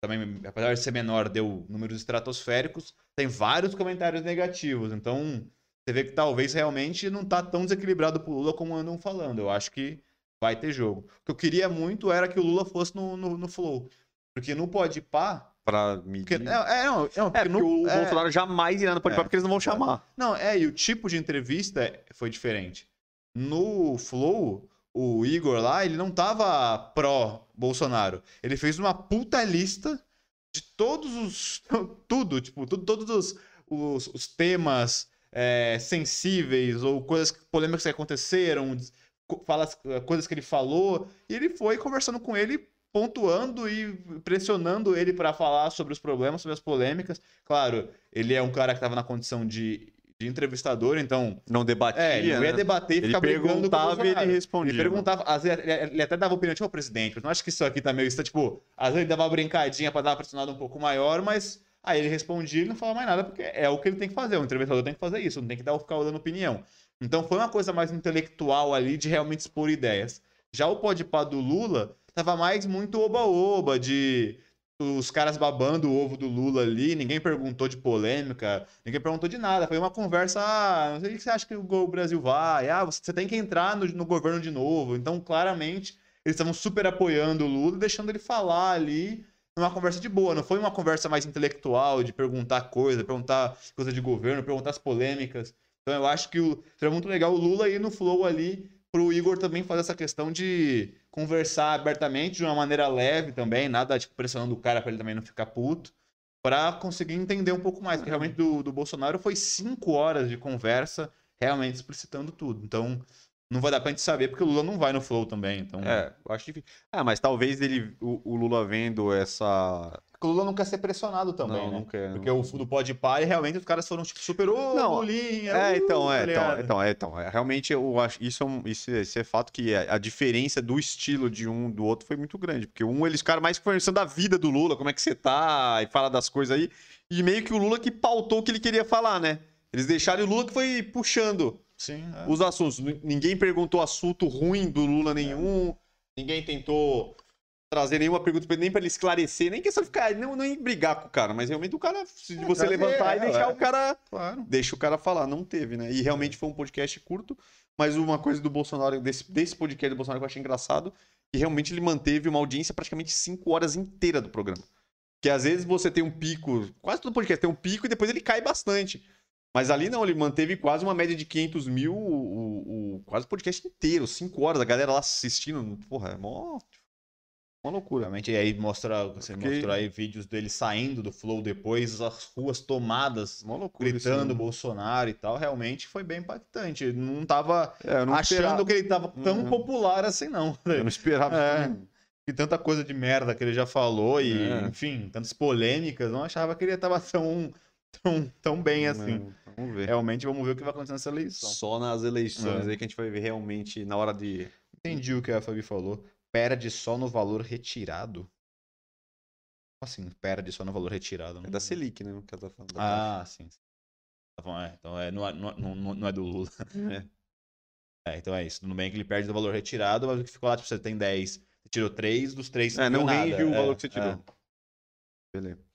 Também, apesar de ser menor, deu números estratosféricos. Tem vários comentários negativos. Então, você vê que talvez realmente não tá tão desequilibrado pro Lula como andam falando. Eu acho que vai ter jogo. O que eu queria muito era que o Lula fosse no, no, no Flow. Porque no Podpah. pra Porque, medir. é, é, não, É, porque porque no- o é, Bolsonaro jamais irá no Podpah É. porque eles não vão chamar. Não, é, e o tipo de entrevista foi diferente. No Flow, o Igor lá, ele não tava pró-Bolsonaro. Ele fez uma puta lista de todos os. Tudo, tipo, tudo, todos os, os, os temas é, sensíveis ou coisas polêmicas que aconteceram, fala, coisas que ele falou, e ele foi conversando com ele, pontuando e pressionando ele para falar sobre os problemas, sobre as polêmicas. Claro, ele é um cara que estava na condição de, de entrevistador, então. Não debatia. É, ele não ia né? debater e Ele ficar brigando com o e ele respondia. Ele perguntava, às vezes, ele, até dava opinião, tipo, "Ô, presidente, eu não acho que isso aqui tá meio. Isso tipo, às vezes ele dava uma brincadinha pra dar uma pressionada um pouco maior, mas aí ele respondia e não falava mais nada, porque é o que ele tem que fazer. O entrevistador tem que fazer isso, não tem que dar, ficar dando opinião. Então foi uma coisa mais intelectual ali de realmente expor ideias. Já o podpah do Lula tava mais muito oba-oba, de os caras babando o ovo do Lula ali, ninguém perguntou de polêmica, ninguém perguntou de nada. Foi uma conversa, ah, não sei o que você acha que o Brasil vai, ah, você você tem que entrar no, no governo de novo. Então, claramente, eles estavam super apoiando o Lula, deixando ele falar ali numa conversa de boa. Não foi uma conversa mais intelectual, de perguntar coisa, perguntar coisa de governo, perguntar as polêmicas. Então, eu acho que o, seria muito legal o Lula ir no flow ali pro Igor também fazer essa questão de conversar abertamente, de uma maneira leve também, nada tipo pressionando o cara pra ele também não ficar puto, pra conseguir entender um pouco mais. Porque realmente do, do Bolsonaro foi cinco horas de conversa, realmente explicitando tudo. Então, não vai dar pra gente saber, porque o Lula não vai no Flow também. Então, É, eu acho difícil. Ah, mas talvez ele, o, o Lula vendo essa. Porque o Lula não quer ser pressionado também, não, né? não quer. Porque o do Pode Pai, realmente os caras foram tipo super, ô, Não, Lulinha, É, uh", então, tá é, então, ligado? então, é, então, é, realmente eu acho, isso é, um, isso, é- isso é fato que a, a diferença do estilo de um do outro foi muito grande, porque um eles ficaram mais conversando da vida do Lula, como é que você tá, e fala das coisas aí, e meio que o Lula que pautou o que ele queria falar, né? Eles deixaram o Lula que foi puxando Sim, é. os assuntos. Ninguém perguntou assunto ruim do Lula nenhum, ninguém tentou trazer nenhuma pergunta pra ele, nem pra ele esclarecer, nem questão de ficar, não, nem brigar com o cara, mas realmente o cara, se É, você trazer, levantar e é, deixar é. o cara claro. deixa o cara falar. Não teve, né? E realmente foi um podcast curto, mas uma coisa do Bolsonaro, desse, desse podcast do Bolsonaro que eu achei engraçado, que realmente ele manteve uma audiência praticamente cinco horas inteira do programa. Que às vezes você tem um pico, quase todo podcast tem um pico e depois ele cai bastante. Mas ali não, ele manteve quase uma média de 500 mil, o, o- quase o podcast inteiro, cinco horas, a galera lá assistindo. Porra, é mó, mó loucura. Realmente, e aí mostra, você Fiquei- mostrou aí vídeos dele saindo do Flow depois, as ruas tomadas, Mó loucura. gritando né? Bolsonaro e tal, realmente foi bem impactante. Ele Não tava É, eu não achando esperava, que ele tava tão Uhum. popular assim, não. eu não esperava. É. E tanta coisa de merda que ele já falou, e, É. enfim, tantas polêmicas, não achava que ele tava tão, tão, tão bem assim. É, Vamos ver. Realmente, vamos ver o que vai acontecer nessa eleição. Só nas eleições É. aí que a gente vai ver realmente na hora de. Entendi o que a Fabi falou. Perde só no valor retirado. Como assim, perde só no valor retirado? É da Selic, né? Que ela tá falando. da Ah, sim. Tá é, então é, não, é, não, não, não é do Lula. taxa. É. É, então é isso. Tudo bem que ele perde do valor retirado, mas o que ficou lá, tipo, você tem 10. Você tirou 3 dos 3 É, não rende o valor que você é. tirou. Beleza.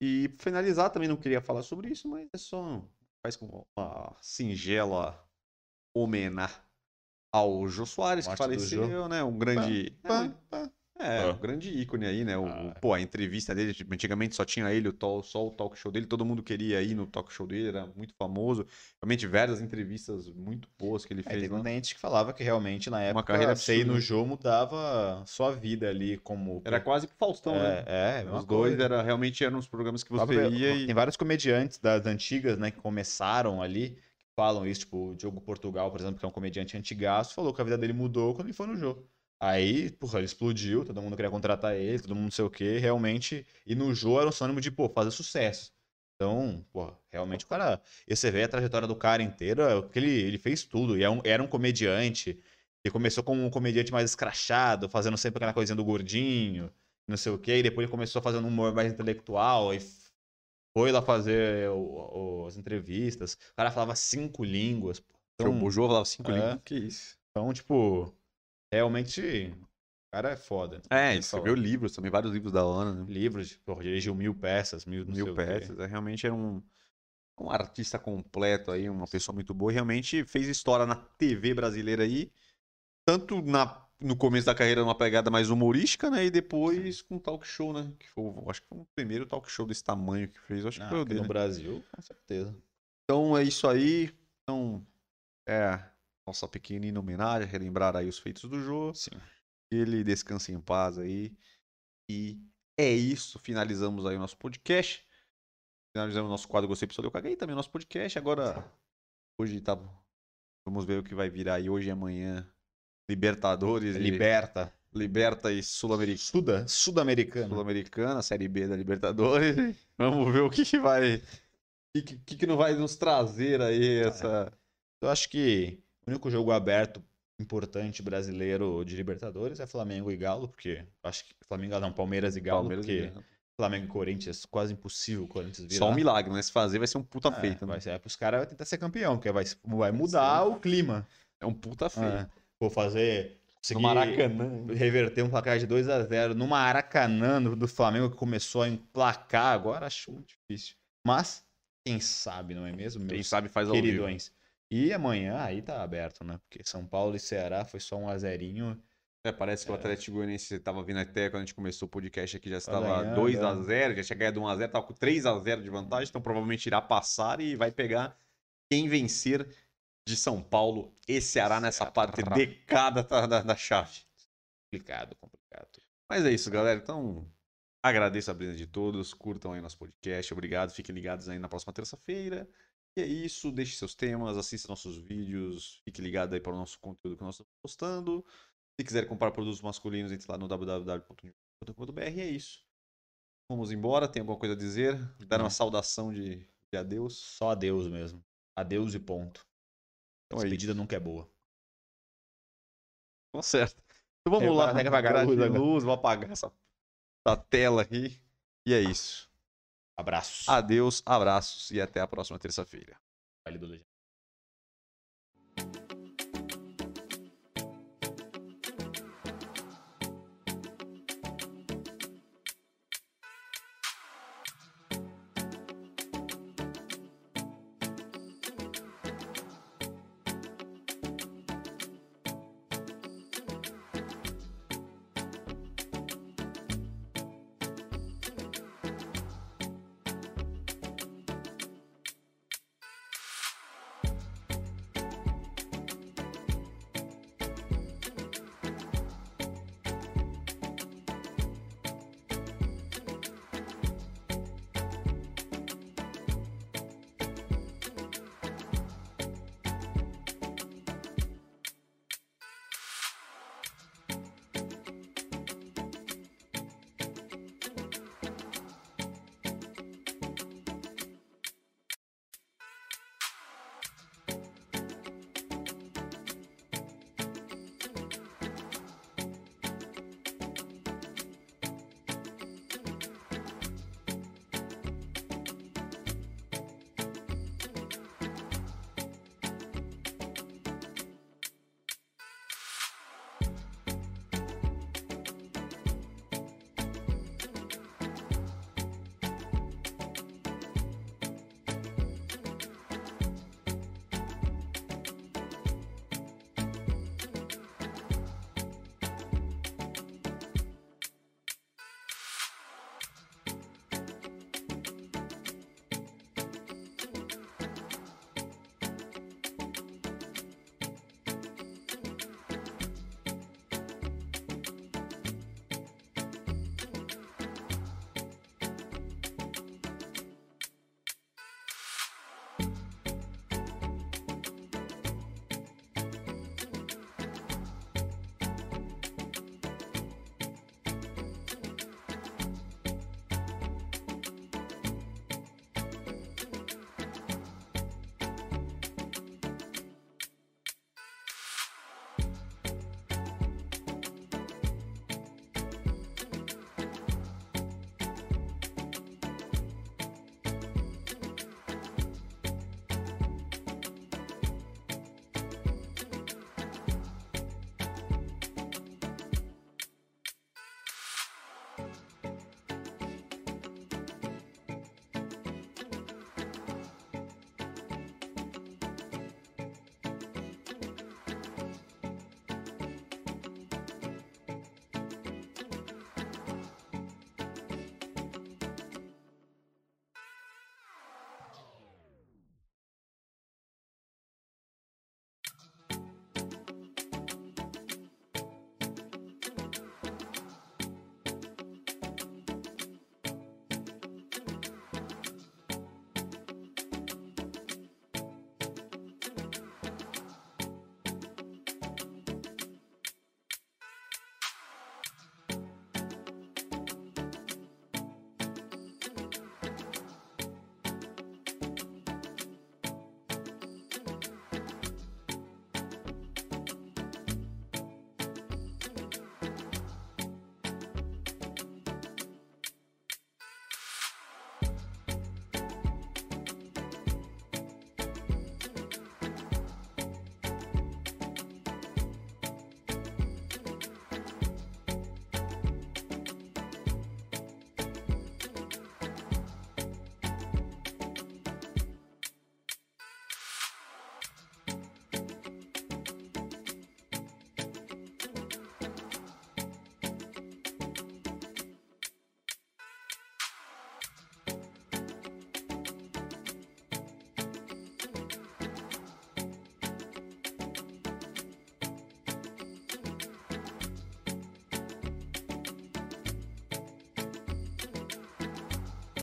E pra finalizar, também não queria falar sobre isso, mas é só faz com uma singela homenagem ao Jô Soares, que Morte do faleceu, né? Um grande. Pá, pá. É, Ah. um grande ícone aí, né? O, Ah. Pô, a entrevista dele, tipo, antigamente só tinha ele, o tal, só o talk show dele, todo mundo queria ir no talk show dele, era muito famoso. Realmente, várias entrevistas muito boas que ele É, fez. teve né? muita gente que falava que realmente na época carreira você ir no jogo mudava sua vida ali como. Era quase que Faustão, né? É, é, mesma Os dois coisa. era, realmente eram os programas que você ver, ia e. Tem vários comediantes das antigas, né, que começaram ali, que falam isso, tipo, o Diogo Portugal, por exemplo, que é um comediante antigaço, falou que a vida dele mudou quando ele foi no jogo. Aí, porra, ele explodiu, todo mundo queria contratar ele, todo mundo não sei o quê, realmente. E no jogo era um sinônimo de, pô, fazer sucesso. Então, pô, realmente o cara. E você vê a trajetória do cara inteira, que ele, ele fez tudo. E é um- era um comediante. Ele começou como um comediante mais escrachado, fazendo sempre aquela coisinha do gordinho, não sei o quê. E depois ele começou fazendo um humor mais intelectual. E foi lá fazer o- o- as entrevistas. O cara falava cinco línguas. pô. Então, o Jô falava cinco é. línguas. Que isso? então, tipo, realmente, o cara é foda. É, e você falar. viu livros também, vários livros da Ana, né? Livros, porra, dirigiu mil peças, mil, Mil peças. é, Realmente era um, um artista completo aí, uma pessoa muito boa. Realmente fez história na TV brasileira aí. Tanto na, no começo da carreira, numa pegada mais humorística, né? E depois com talk show, né? Que foi, acho que foi o primeiro talk show desse tamanho que fez. Acho que foi o dele. no Brasil, com certeza. Então é isso aí. Então, é nossa pequenina homenagem, relembrar aí os feitos do Jô. Sim. Ele descanse em paz aí. E é isso. Finalizamos aí o nosso podcast. Finalizamos o nosso quadro Gostei Pessoal Eu Caguei. Também o nosso podcast. Agora, hoje tá. Vamos ver o que vai virar aí hoje e amanhã. Libertadores. e- Liberta. Liberta e Sul-Americana. Suda, Sul-Americana. Sul-Americana, Série B da Libertadores. Vamos ver o que, que vai. O que, que, que não vai nos trazer aí essa. Eu acho que o único jogo aberto importante brasileiro de Libertadores é Flamengo e Galo, porque acho que Flamengo não, Palmeiras e Galo, Palmeiras porque e- Flamengo e Corinthians, quase impossível o Corinthians virar. Só um milagre, mas se fazer vai ser um puta É, feito. né? vai ser, é pros caras tentar ser campeão, porque vai, vai mudar o clima. É um puta feito. É. Vou fazer. No Maracanã. Reverter um placar de 2 a 0 no Maracanã do, Flamengo que começou a emplacar agora, acho muito difícil. Mas, quem sabe, não é mesmo? Quem sabe faz queridões. E amanhã aí tá aberto, né? Porque São Paulo e Ceará foi só um a zerinho. É, parece que o Atlético Goianiense estava vindo até quando a gente começou o podcast aqui, já estava ganhando, 2x0, já tinha ganhado 1x0, estava com 3x0 de vantagem, então provavelmente irá passar e vai pegar quem vencer de São Paulo e Ceará nessa Ceará. parte decada da, da, da chave. Complicado, complicado. Mas é isso, galera. Então, agradeço a presença de todos. Curtam aí nosso podcast. Obrigado. Fiquem ligados aí na próxima terça-feira. E é isso. Deixe seus temas, assista nossos vídeos. Fique ligado aí para o nosso conteúdo que nós estamos postando. Se quiser comprar produtos masculinos, entre lá no www.com.br. E é isso. Vamos embora. Tem alguma coisa a dizer? Dar uma saudação de, de adeus. Só adeus mesmo. Adeus e ponto. Então é Despedida nunca é boa. Tá certo. Então vamos Eu lá. até que apagar a luz luz, vou apagar essa, essa tela aqui. E é isso. Abraços. Adeus, abraços e até a próxima terça-feira. Vale do.